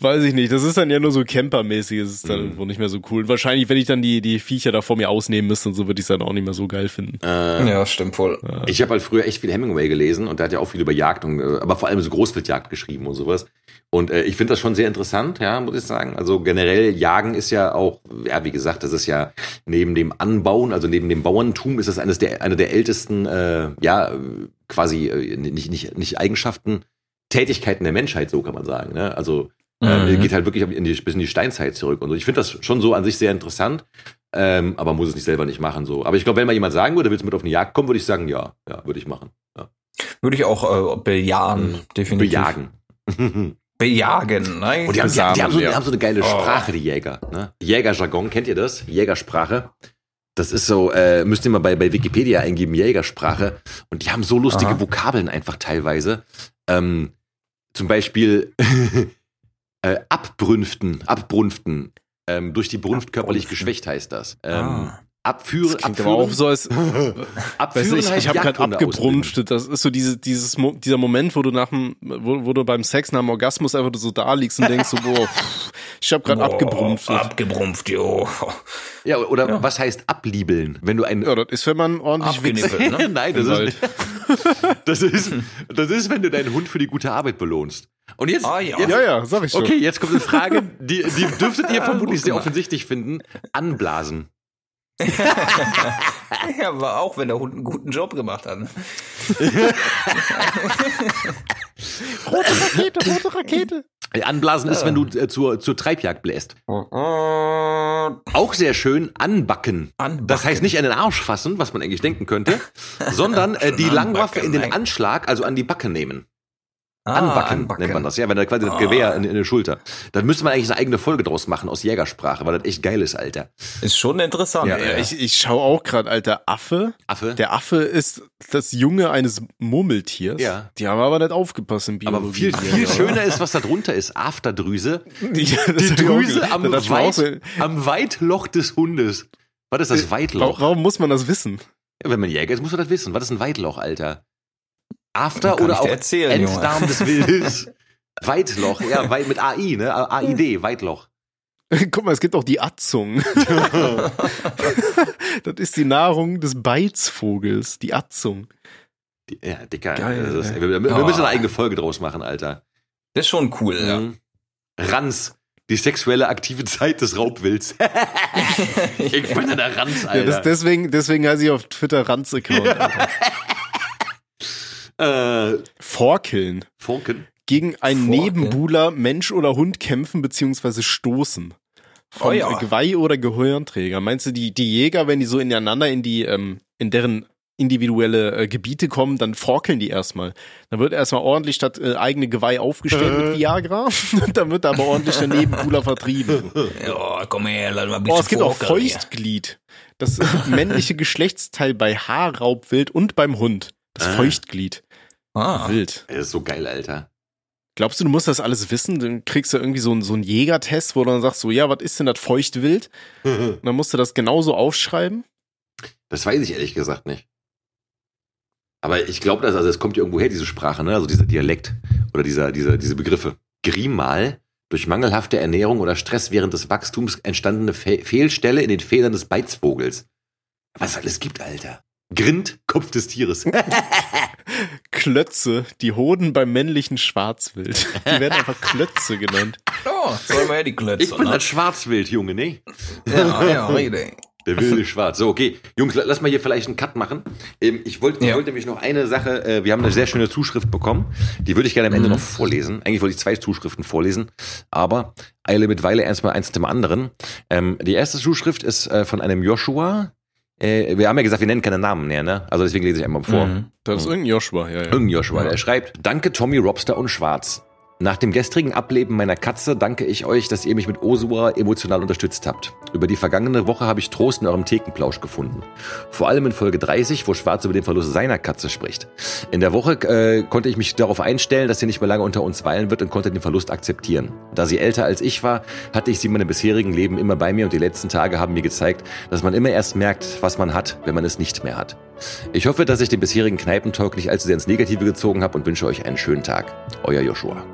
Weiß ich nicht. Das ist dann ja nur so Campermäßig, ist es dann Mhm. irgendwo nicht mehr so cool. Und wahrscheinlich, wenn ich dann die, die Viecher da vor mir ausnehmen müsste und so, würde ich es dann auch nicht mehr so geil finden. Ja, stimmt wohl. Ich habe halt früher echt viel Hemingway gelesen und der hat ja auch viel über Jagd, und, äh, aber vor allem so Großwildjagd geschrieben und sowas. Und äh, ich finde das schon sehr interessant, ja, muss ich sagen. Also generell Jagen ist ja auch, ja, wie gesagt, das ist ja neben dem Anbauen, also neben dem Bauerntum, ist das eines der, eine der ältesten, äh, ja, quasi äh, nicht, nicht, nicht Eigenschaften, Tätigkeiten der Menschheit, so kann man sagen. Ne? Also äh, Mhm. geht halt wirklich in die, bis in die Steinzeit zurück und so. Ich finde das schon so an sich sehr interessant, ähm, aber muss es nicht selber nicht machen. so. Aber ich glaube, wenn mal jemand sagen würde, willst du mit auf eine Jagd kommen, würde ich sagen, ja, ja, würde ich machen. Ja. Würde ich auch äh, bejahen, Mhm. definitiv. Bejagen. (laughs) und Bejagen, nein. die haben, die, haben, die, haben so, die haben so eine geile Oh. Sprache, die Jäger. Ne? Jägerjargon, kennt ihr das? Jägersprache. Das ist so, äh, müsst ihr mal bei, bei Wikipedia eingeben, Jägersprache. Und die haben so lustige Aha. Vokabeln einfach teilweise. Ähm, zum Beispiel (laughs) äh, abbrünften, abbrunften. Ähm, durch die Brunft körperlich geschwächt heißt das. Ähm, Ah. Abführen, Das abführen, aber auch so, als abführen (laughs) Weißt du, ich, habe gerade Jagdhunde abgebrumpftet. Das ist so diese, dieses, dieser Moment, wo du nach dem, wo, wo du beim Sex nach dem Orgasmus einfach so da liegst und denkst so, boah, pff, ich habe gerade Boah, abgebrumpftet. Abgebrumpft, jo. Ja, oder was heißt abliebeln? Wenn du ein ja, das ist, wenn man ordentlich wichst. Ne? (laughs) Nein, das ist, (laughs) das ist das ist, wenn du deinen Hund für die gute Arbeit belohnst. Und jetzt, Ah, ja. jetzt Ja, ja, sag ich schon. okay, jetzt kommt eine Frage, die, die dürftet ihr vermutlich sehr offensichtlich finden. Anblasen. Ja, aber auch, wenn der Hund einen guten Job gemacht hat. ne? Rote Rakete, rote Rakete. Anblasen ist, wenn du äh, zur, zur Treibjagd bläst. Auch sehr schön, anbacken. Anbacken. Das heißt nicht an den Arsch fassen, was man eigentlich denken könnte, sondern äh, die Langwaffe in den. Anschlag, also an die Backe nehmen. Ah, anbacken, nennt man das, ja, wenn da quasi das Ah. Gewehr in, in der Schulter. Dann müsste man eigentlich eine eigene Folge draus machen aus Jägersprache, weil das echt geil ist, Alter. Ist schon interessant. Ja, Ja, ich, ich schaue auch gerade, Alter, Affe. Affe. Der Affe ist das Junge eines Murmeltiers. Ja. Die haben aber nicht aufgepasst im aber Biologie. viel, viel schöner ist, was da drunter ist. Afterdrüse. (laughs) Die Drüse am, Weit, am Weitloch des Hundes. Was ist das Warum, Weitloch? warum muss man das wissen? Ja, wenn man Jäger ist, muss man das wissen. Was ist ein Weitloch, Alter? After oder auch erzählen, Junge. Enddarm des Wildes. (laughs) Weitloch, ja, weit, mit AI, ne? AID, Weitloch. (laughs) Guck mal, es gibt auch die Atzung. (laughs) das ist die Nahrung des Beizvogels, die Atzung. Die- Ja, Dicker. Geil, das ist, ey. wir, wir Ah. müssen eine eigene Folge draus machen, Alter. Das ist schon cool, ja. Mhm. Ranz. Die sexuelle aktive Zeit des Raubwilds. ich bin der Ranz, Ja, Alter. das, deswegen, deswegen heiße ich auf Twitter Ranz-Account. Äh, Vorkillen. Funken. Gegen einen Vorkillen? Nebenbuhler, Mensch oder Hund kämpfen beziehungsweise stoßen. Vom Oh ja. äh, Geweih oder Gehirnträger. Meinst du, die, die Jäger, wenn die so ineinander in die, ähm, in deren individuelle äh, Gebiete kommen, dann forkeln die erstmal. Dann wird erstmal ordentlich statt äh, eigene Geweih aufgestellt Äh. mit Viagra. (laughs) dann wird aber ordentlich der Nebenbuhler vertrieben. (laughs) Ja, komm her, lass mal ein bisschen Oh, es gibt auch. Feuchtglied. Das männliche (laughs) Geschlechtsteil bei Haarraubwild und beim Hund. Das Ah. Ah, Wild. Das ist so geil, Alter. Glaubst du, du musst das alles wissen? Dann kriegst du irgendwie so einen, so einen Jägertest, wo du dann sagst, so, ja, was ist denn das Feuchtwild? Und (laughs) dann musst du das genauso aufschreiben. Das weiß ich ehrlich gesagt nicht. Aber ich glaube, dass, also es kommt ja irgendwo her, diese Sprache, ne? Also dieser Dialekt oder dieser, dieser, diese Begriffe. Grimal, durch mangelhafte Ernährung oder Stress während des Wachstums entstandene Fe Fehlstelle in den Federn des Beizvogels. Was es alles gibt, Alter. Grind, Kopf des Tieres. (laughs) Klötze, die Hoden beim männlichen Schwarzwild. (laughs) Die werden einfach Klötze genannt. oh, soll mal her die Klötze, Ich bin ne? das Schwarzwild, Junge, ne? Ja, ja, richtig. (laughs) Der wilde Schwarz. So, okay. Jungs, la- lass mal hier vielleicht einen Cut machen. Ähm, ich wollte ich Ja. wollte nämlich noch eine Sache, äh, wir haben eine sehr schöne Zuschrift bekommen. Die würde ich gerne am Ende Mhm. noch vorlesen. Eigentlich wollte ich zwei Zuschriften vorlesen, aber Eile mit Weile erstmal eins zum anderen. Ähm, die erste Zuschrift ist äh, von einem Joshua. Äh, wir haben ja gesagt, wir nennen keine Namen mehr, ne? Also deswegen lese ich einmal vor. Mhm. Das ist irgendein Joshua, ja, ja. Irgendein Joshua, Ja. der schreibt, danke Tommy, Robster und Schwarz. Nach dem gestrigen Ableben meiner Katze danke ich euch, dass ihr mich mit Osua emotional unterstützt habt. Über die vergangene Woche habe ich Trost in eurem Thekenplausch gefunden. Vor allem in Folge 30, wo Schwarz über den Verlust seiner Katze spricht. In der Woche äh, konnte ich mich darauf einstellen, dass sie nicht mehr lange unter uns weilen wird und konnte den Verlust akzeptieren. Da sie älter als ich war, hatte ich sie in meinem bisherigen Leben immer bei mir und die letzten Tage haben mir gezeigt, dass man immer erst merkt, was man hat, wenn man es nicht mehr hat. Ich hoffe, dass ich den bisherigen Kneipentalk nicht allzu sehr ins Negative gezogen habe und wünsche euch einen schönen Tag. Euer Joshua.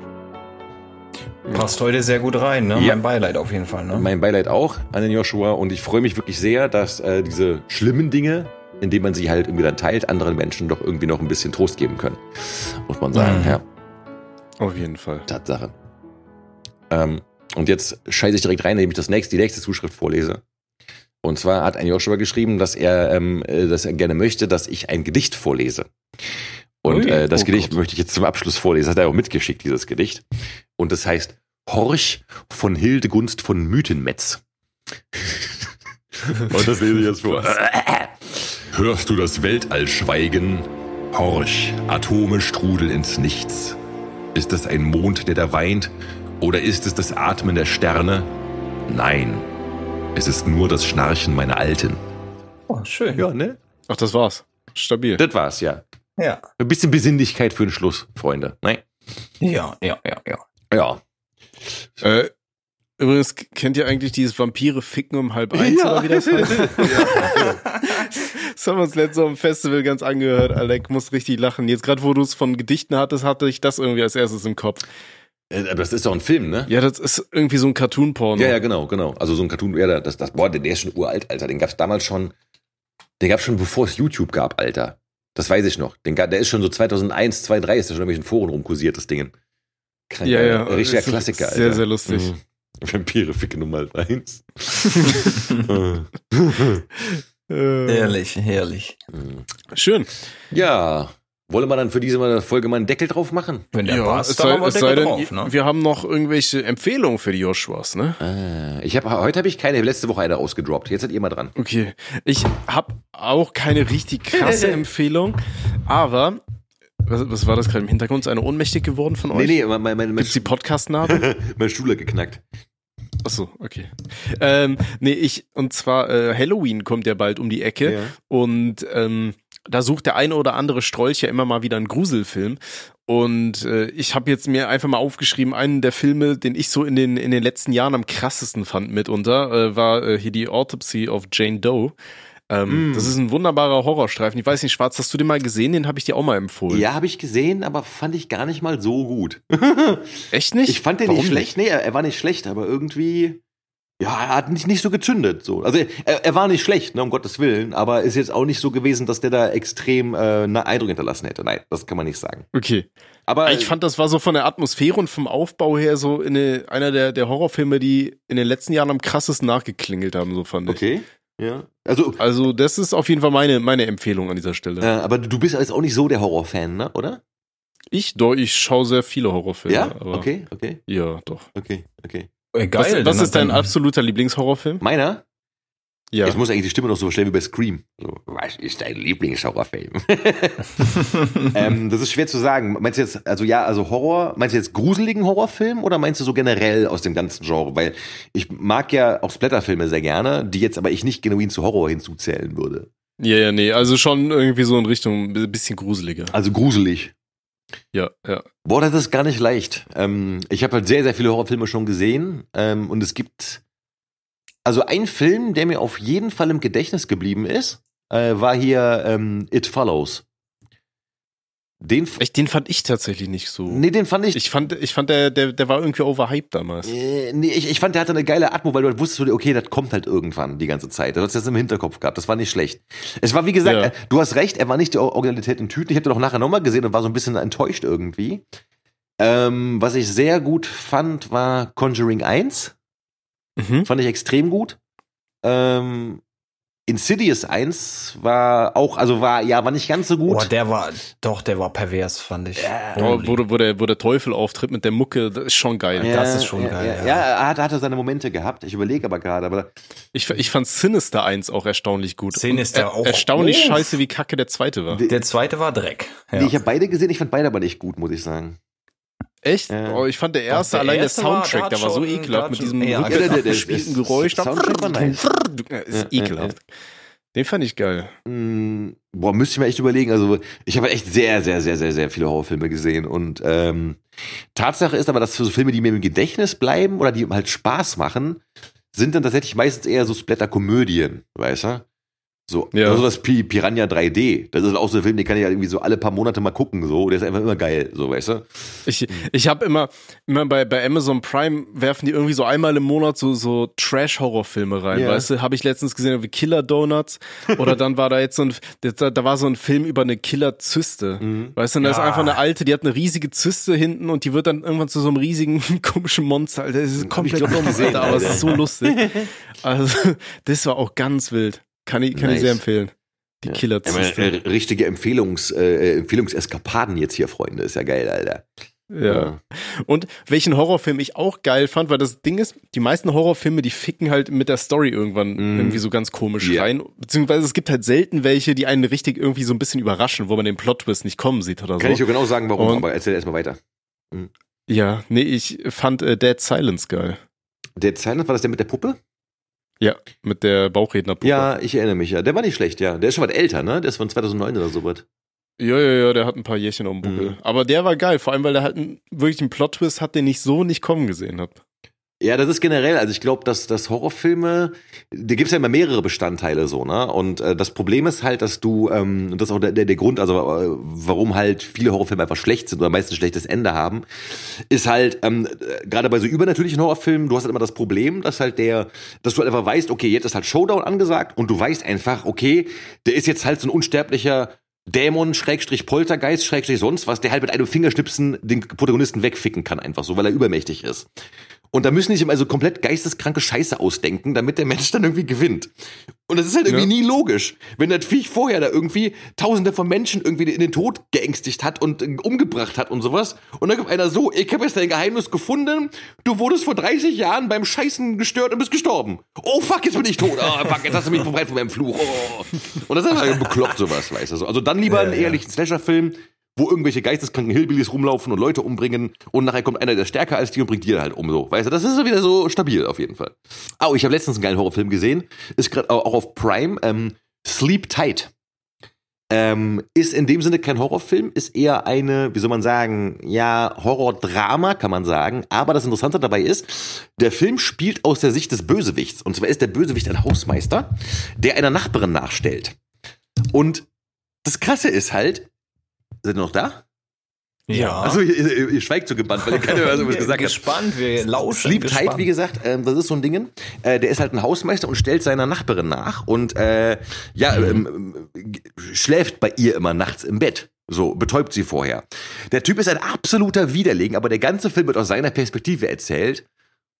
Passt heute sehr gut rein, ne? Ja. Mein Beileid auf jeden Fall, ne? Mein Beileid auch an den Joshua und ich freue mich wirklich sehr, dass äh, diese schlimmen Dinge, indem man sie halt irgendwie dann teilt, anderen Menschen doch irgendwie noch ein bisschen Trost geben können. Muss man sagen, Mhm. ja, Auf jeden Fall. Tatsache. Ähm, und jetzt scheiße ich direkt rein, indem ich das nächste, die nächste Zuschrift vorlese. Und zwar hat ein Joshua geschrieben, dass er, ähm, äh, dass er gerne möchte, dass ich ein Gedicht vorlese. Und äh, das oh Gedicht Gott. möchte ich jetzt zum Abschluss vorlesen. Das hat er auch mitgeschickt, dieses Gedicht. Und das heißt Horch von Hildegunst von Mythenmetz. (laughs) Und das lese ich jetzt vor. (laughs) Hörst du das Weltall schweigen? Horch, Atome strudeln ins Nichts. Ist es ein Mond, der da weint? Oder ist es das Atmen der Sterne? Nein, es ist nur das Schnarchen meiner Alten. Oh, schön. Ja, ne? Ach, das war's. Stabil. Das war's, ja. Ja. Ein bisschen Besinnlichkeit für den Schluss, Freunde. Nein. Ja, ja, ja, ja. Ja. Äh, übrigens, kennt ihr eigentlich dieses Vampire ficken um halb eins Ja. oder wie das heißt? (laughs) das haben wir uns letztes Mal am Festival ganz angehört. Alec muss richtig lachen. Jetzt gerade, wo du es von Gedichten hattest, hatte ich das irgendwie als erstes im Kopf. Äh, Aber das ist doch ein Film, ne? Ja, das ist irgendwie so ein Cartoon-Porno. Ja, ja, genau, genau. Also so ein Cartoon, ja, das, das, boah, der, der ist schon uralt, Alter. Den gab's damals schon, den gab's schon, bevor es YouTube gab, Alter. Das weiß ich noch. Den, der ist schon so 2001, 2003 ist der schon in irgendwelchen Foren rumkursiert, das Ding. Kein, ja, ja. Richtiger Ist Klassiker, Alter. Sehr, sehr lustig. Mhm. Vampire ficken Nummer eins. (laughs) (laughs) Äh, Herrlich, herrlich. Schön. ja. Wollen wir dann für diese Folge mal einen Deckel drauf machen? Wenn der Ja, passt, es dann sei, haben wir es sei Deckel denn, drauf, ne? wir haben noch irgendwelche Empfehlungen für die Joshuas, ne? Äh, ich hab, heute habe ich keine, letzte Woche eine ausgedroppt. Jetzt seid ihr mal dran. Okay. Ich habe auch keine richtig krasse (laughs) Empfehlung, aber was, was war das gerade im Hintergrund? Ist eine ohnmächtig geworden von euch? Nee, nee, mein, mein, mein, mein, Gibt's die Podcast-Namen? (laughs) mein Stuhl hat geknackt. Ach so, okay. Ähm, nee, ich, und zwar äh, Halloween kommt ja bald um die Ecke Ja. und ähm, da sucht der eine oder andere Strolch ja immer mal wieder einen Gruselfilm. Und äh, ich habe jetzt mir einfach mal aufgeschrieben, einen der Filme, den ich so in den, in den letzten Jahren am krassesten fand mitunter, äh, war äh, hier die Autopsy of Jane Doe. Ähm, Mm. Das ist ein wunderbarer Horrorstreifen. Ich weiß nicht, Schwarz, hast du den mal gesehen? Den habe ich dir auch mal empfohlen. Ja, habe ich gesehen, aber fand ich gar nicht mal so gut. (laughs) Echt nicht? Ich fand den Warum nicht schlecht. Nee, er, er war nicht schlecht, aber irgendwie, ja, er hat nicht, nicht so gezündet. So. Also er, er war nicht schlecht, ne, um Gottes Willen, aber ist jetzt auch nicht so gewesen, dass der da extrem äh, einen Eindruck hinterlassen hätte. Nein, das kann man nicht sagen. Okay. Aber Ich fand, das war so von der Atmosphäre und vom Aufbau her so in eine, einer der, der Horrorfilme, die in den letzten Jahren am krassesten nachgeklingelt haben, so fand ich. okay, ja. Also, Also, das ist auf jeden Fall meine, meine Empfehlung an dieser Stelle. äh, aber du bist jetzt auch nicht so der Horrorfan, ne, oder? Ich, doch, ich schaue sehr viele Horrorfilme. ja, okay, okay, Ja, doch. okay, okay. Äh, Was, Geil. was dann- ist dein absoluter Lieblingshorrorfilm? Meiner? Ja. Jetzt muss eigentlich die Stimme noch so stellen wie bei Scream. So, was ist dein Lieblingshorrorfilm? (laughs) ähm, das ist schwer zu sagen. Meinst du jetzt, also ja, also Horror, meinst du jetzt gruseligen Horrorfilm oder meinst du so generell aus dem ganzen Genre? Weil ich mag ja auch Splatterfilme sehr gerne, die jetzt aber ich nicht genuin zu Horror hinzuzählen würde. ja, ja, nee. Also schon irgendwie so in Richtung ein bisschen gruseliger. Also gruselig. Ja, ja. Boah, das ist gar nicht leicht. Ähm, ich habe halt sehr, sehr viele Horrorfilme schon gesehen ähm, und es gibt also ein Film, der mir auf jeden Fall im Gedächtnis geblieben ist, äh, war hier ähm, It Follows. Den, Echt, den fand ich tatsächlich nicht so. nee, den fand ich, Ich fand, ich fand der, der, der war irgendwie overhyped damals. äh, nee, ich, ich fand, der hatte eine geile Atmo, weil du halt wusstest, okay, das kommt halt irgendwann die ganze Zeit. Du hast das im Hinterkopf gehabt, das war nicht schlecht. Es war, wie gesagt, Ja. äh, du hast recht, er war nicht die Or- Originalität in Tüten. Ich habe den auch nachher nochmal gesehen und war so ein bisschen enttäuscht irgendwie. Ähm, was ich sehr gut fand, war Conjuring 1. Mhm. Fand ich extrem gut. Ähm, Insidious 1 war auch, also war, ja, war nicht ganz so gut. Boah, der war, doch, der war pervers, fand ich. Oh, wo, der- wo, der, wo der Teufel auftritt mit der Mucke, das ist schon geil. das ist schon ja, geil, Ja, ja. ja. er hat, hatte seine Momente gehabt. Ich überlege aber gerade, aber Ich, ich fand Sinister 1 auch erstaunlich gut. Sinister auch. Erstaunlich Oh. scheiße, wie kacke der zweite war. Der zweite war Dreck. Ja. nee, ich habe beide gesehen, ich fand beide aber nicht gut, muss ich sagen. Echt? Ja. Oh, ich fand der erste, allein der Soundtrack, der war so ekelhaft mit diesem ja, rückwärts der- Geräusch. Soundtrack war nice. Ja, ist ekelhaft. Den fand ich geil. Mm, Boah, müsste ich mir echt überlegen. Also, ich habe echt sehr, sehr, sehr, sehr, sehr viele Horrorfilme gesehen. Und ähm, Tatsache ist aber, dass für so Filme, die mir im Gedächtnis bleiben oder die halt Spaß machen, sind dann tatsächlich meistens eher so Splatter-Komödien, weißt du? So, Ja. das Pi- Piranha 3D. Das ist auch so ein Film, den kann ich ja irgendwie so alle paar Monate mal gucken, so. Der ist einfach immer geil, so, weißt du? Ich, ich habe immer, immer bei, bei Amazon Prime werfen die irgendwie so einmal im Monat so, so Trash-Horrorfilme rein, Ja. weißt du? Habe ich letztens gesehen, wie Killer Donuts. Oder dann war da jetzt so ein, da, da war so ein Film über eine Killer-Zyste. Mhm. Weißt du, und da ist einfach eine alte, die hat eine riesige Zyste hinten und die wird dann irgendwann zu so einem riesigen (laughs) komischen Monster, Alter. Das ist komplett dumm, aber es ist so lustig. (laughs) Also, das war auch ganz wild. Kann ich, kann ich Nice. sehr empfehlen. Die Ja, Killer-Zyste. äh, richtige Empfehlungs, äh, Empfehlungseskapaden jetzt hier, Freunde. Ist ja geil, Alter. Ja. Und welchen Horrorfilm ich auch geil fand, weil das Ding ist, die meisten Horrorfilme, die ficken halt mit der Story irgendwann Mhm. irgendwie so ganz komisch Ja. rein. Beziehungsweise es gibt halt selten welche, die einen richtig irgendwie so ein bisschen überraschen, wo man den Plot-Twist nicht kommen sieht oder Kann ich so. dir genau sagen, warum, Und- aber erzähl erstmal weiter. Ja, nee, ich fand äh, Dead Silence geil. Der Silent, war das der mit der Puppe? Ja, mit der Bauchrednerpuppe. Ja, ich erinnere mich, ja. Der war nicht schlecht, ja. Der ist schon was älter, ne? Der ist von 2009 oder so was. Ja, ja, ja, der hat ein paar Jährchen auf dem Buckel. Mhm. Aber der war geil, vor allem, weil der halt einen, wirklich einen Plot-Twist hat, den ich so nicht kommen gesehen habe. Ja, das ist generell, also ich glaube, dass, dass Horrorfilme, da gibt's ja immer mehrere Bestandteile so, ne? Und äh, das Problem ist halt, dass du, ähm, und das ist auch der, der, der Grund, also äh, warum halt viele Horrorfilme einfach schlecht sind oder meistens ein schlechtes Ende haben, ist halt, ähm, äh, gerade bei so übernatürlichen Horrorfilmen, du hast halt immer das Problem, dass halt der, dass du halt einfach weißt, okay, jetzt ist halt Showdown angesagt und du weißt einfach, okay, der ist jetzt halt so ein unsterblicher Dämon, Schrägstrich Poltergeist, Schrägstrich sonst was, der halt mit einem Fingerschnipsen den Protagonisten wegficken kann, einfach so, weil er übermächtig ist. Und da müssen die sich immer so komplett geisteskranke Scheiße ausdenken, damit der Mensch dann irgendwie gewinnt. Und das ist halt irgendwie Ja. nie logisch. Wenn das Viech vorher da irgendwie tausende von Menschen irgendwie in den Tod geängstigt hat und äh, umgebracht hat und sowas. Und dann kommt einer so, ich habe jetzt dein Geheimnis gefunden, du wurdest vor 30 Jahren beim Scheißen gestört und bist gestorben. Oh fuck, jetzt bin ich tot. Oh fuck, jetzt hast du mich befreit von meinem Fluch. Oh. Und das ist einfach bekloppt sowas, weißt du. so. Also dann lieber einen ehrlichen Slasher-Film, wo irgendwelche geisteskranken Hillbillies rumlaufen und Leute umbringen und nachher kommt einer, der stärker als die und bringt die halt um. So, weißt du, das ist wieder so stabil auf jeden Fall. Oh, ich habe letztens einen geilen Horrorfilm gesehen, ist gerade auch auf Prime, ähm, Sleep Tight. Ähm, ist in dem Sinne kein Horrorfilm, ist eher eine, wie soll man sagen, ja, Horrordrama, kann man sagen. Aber das Interessante dabei ist, der Film spielt aus der Sicht des Bösewichts. Und zwar ist der Bösewicht ein Hausmeister, der einer Nachbarin nachstellt. Und das Krasse ist halt, seid ihr noch da? Ja. Achso, ihr, ihr, ihr schweigt so gebannt, weil ihr keine Ahnung, was wir (laughs) gesagt habt. gespannt, wir lauschen. Sleep gespannt. Tight, wie gesagt, ähm, das ist so ein Ding. Äh, der ist halt ein Hausmeister und stellt seiner Nachbarin nach und äh, ja, ähm, ähm, schläft bei ihr immer nachts im Bett. So, betäubt sie vorher. Der Typ ist ein absoluter Widerling, aber der ganze Film wird aus seiner Perspektive erzählt.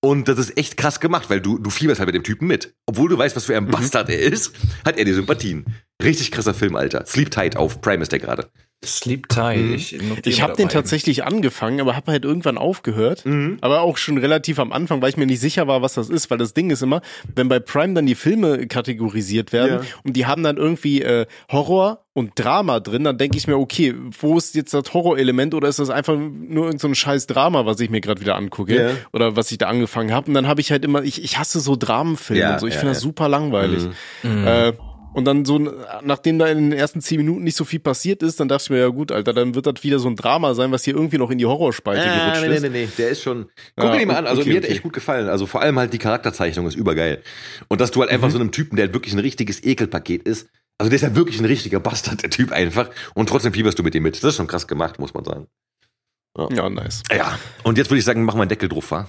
Und das ist echt krass gemacht, weil du, du fieberst halt mit dem Typen mit. Obwohl du weißt, was für ein Bastard er ist, hat er die Sympathien. Richtig krasser Film, Alter. Sleep Tight auf Prime ist der gerade. Sleep Tight. Ich, notiere Ich mal habe den tatsächlich angefangen, aber habe halt irgendwann aufgehört. Mhm. Aber auch schon relativ am Anfang, weil ich mir nicht sicher war, was das ist. Weil das Ding ist immer, wenn bei Prime dann die Filme kategorisiert werden Ja. und die haben dann irgendwie äh, Horror und Drama drin, dann denke ich mir, okay, wo ist jetzt das Horrorelement oder ist das einfach nur irgendein so ein scheiß Drama, was ich mir gerade wieder angucke Ja. oder was ich da angefangen habe. Und dann habe ich halt immer, ich, ich hasse so Dramenfilme Ja, und so. Ich ja, finde ja. das super langweilig. Mhm. Äh, und dann so, nachdem da in den ersten zehn Minuten nicht so viel passiert ist, dann dachte ich mir, ja gut, Alter, dann wird das wieder so ein Drama sein, was hier irgendwie noch in die Horrorspalte Ah, gerutscht nee, nee, ist. nee, nee, der ist schon. Guck Ah, dir den mal an. Also okay, mir hat okay. echt gut gefallen. Also vor allem halt die Charakterzeichnung ist übergeil. Und dass du halt Mhm. einfach so einem Typen, der halt wirklich ein richtiges Ekelpaket ist. Also der ist ja wirklich ein richtiger Bastard, der Typ einfach. Und trotzdem fieberst du mit ihm mit. Das ist schon krass gemacht, muss man sagen. Ja, nice. Ja. Und jetzt würde ich sagen, machen wir einen Deckel drauf, wa?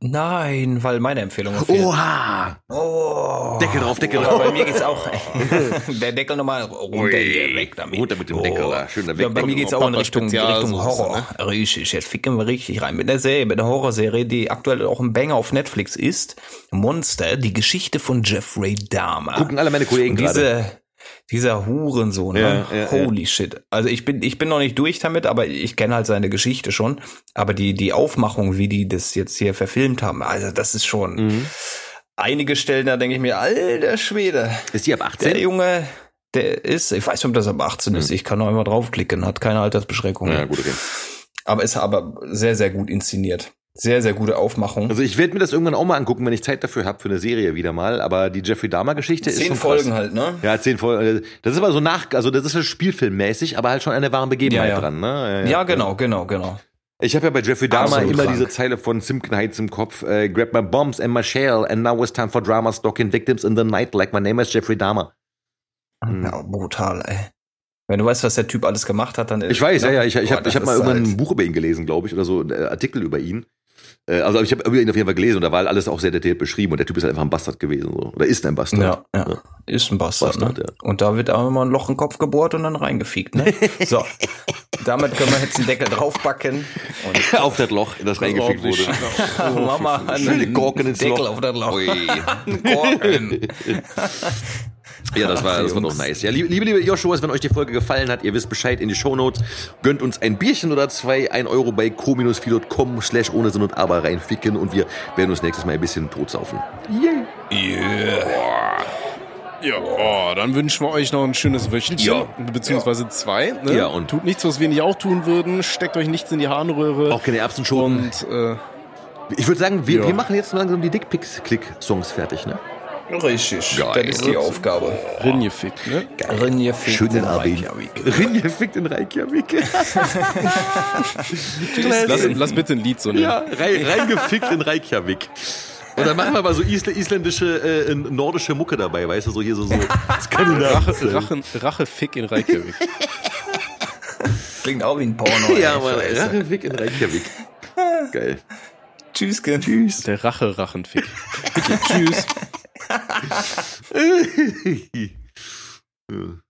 Nein, weil meine Empfehlung fehlt. Oha! Oh. Deckel drauf, Deckel drauf. bei mir geht's auch. (laughs) der Deckel nochmal runter hier, weg damit. Runter mit dem Deckel da, schön da weg. Ja, bei mir geht's auch in Richtung, Richtung Horror. Richtig, jetzt ficken wir richtig rein. Mit der Serie, mit der Horrorserie, die aktuell auch ein Banger auf Netflix ist. Monster, die Geschichte von Jeffrey Dahmer. Gucken alle meine Kollegen Und gerade. Diese, dieser Hurensohn, ne? Ja, ja, Holy shit. Also ich bin, ich bin noch nicht durch damit, aber ich kenne halt seine Geschichte schon. Aber die, die Aufmachung, wie die das jetzt hier verfilmt haben, also das ist schon Mhm. einige Stellen, da denke ich mir, alter Schwede. Ist die ab Der 18? Junge, der ist, ich weiß nicht, ob das ab 18 ist, ich kann noch einmal draufklicken, hat keine Altersbeschränkungen. Ja, gut, okay. Aber ist aber sehr, sehr gut inszeniert. Sehr, sehr gute Aufmachung. Also ich werde mir das irgendwann auch mal angucken, wenn ich Zeit dafür habe für eine Serie wieder mal. Aber die Jeffrey Dahmer-Geschichte ist Zehn Folgen krass. halt, ne? Ja, zehn Folgen. Das ist aber so nach, also das ist ja spielfilmmäßig, aber halt schon eine wahre Begebenheit Ja, ja. dran. Ne? Ja, genau, genau, genau. Ich habe ja bei Jeffrey Dahmer Absolut immer krank. diese Zeile von Simken Heights im Kopf. Äh, Grab my bombs and my shell and now it's time for drama stalking victims in the night like my name is Jeffrey Dahmer. Hm. Ja, brutal, ey. Wenn du weißt, was der Typ alles gemacht hat, dann Ich weiß, ja, ja. Ich, ich habe ich hab mal irgendwann ein halt- Buch über ihn gelesen, glaube ich, oder so, ein äh, Artikel über ihn. Äh, Also ich habe ihn auf jeden Fall gelesen und da war halt alles auch sehr detailliert beschrieben und der Typ ist halt einfach ein Bastard gewesen. So. Oder ist ein Bastard. Ja, ja. Ist ein Bastard, Bastard, ne? ja. Und da wird auch immer ein Loch im Kopf gebohrt und dann reingefiegt, ne? (laughs) So. Damit können wir jetzt den Deckel draufpacken. Und (laughs) auf das Loch, in das reingefickt wurde. oh, (laughs) Mama, ins Deckel Loch. auf das Loch. Ui. Ja, das war, das war doch nice. Ja, liebe, liebe, Joshuas, wenn euch die Folge gefallen hat, ihr wisst Bescheid in die Shownotes. Gönnt uns ein Bierchen oder zwei, ein Euro bei co-fi.com slash ohne Sinn und Aber reinficken und wir werden uns nächstes Mal ein bisschen totsaufen. Ja, oh, dann wünschen wir euch noch ein schönes Wöchelchen, Ja. beziehungsweise zwei. Ne? Ja, und- tut nichts, was wir nicht auch tun würden. Steckt euch nichts in die Harnröhre. Auch keine Erbsenschoten. und äh, Ich würde sagen, wir, Ja. wir machen jetzt langsam die Dickpics-Click-Songs fertig, ne? Richtig. Geil. Das ist die Aufgabe. Ringefickt, ne? Rinje fickt Schönen in Abend. Reykjavik. (laughs) Rinje fickt in Reykjavik. (laughs) Lass, lass bitte ein Lied so nehmen. ja, rein, (laughs) reingefickt in Reykjavik. Und dann machen wir aber so isl isländische, äh, nordische Mucke dabei, weißt du, so hier so, so. Rache, Rache, Rachefick in Reykjavik. Klingt auch wie ein Porno. Ja, Mann. Rachefick in Reykjavik. Geil. Tschüss, Kind. Tschüss. Der Rache-Rachenfick. Bitte, tschüss. (laughs) (laughs) Ja.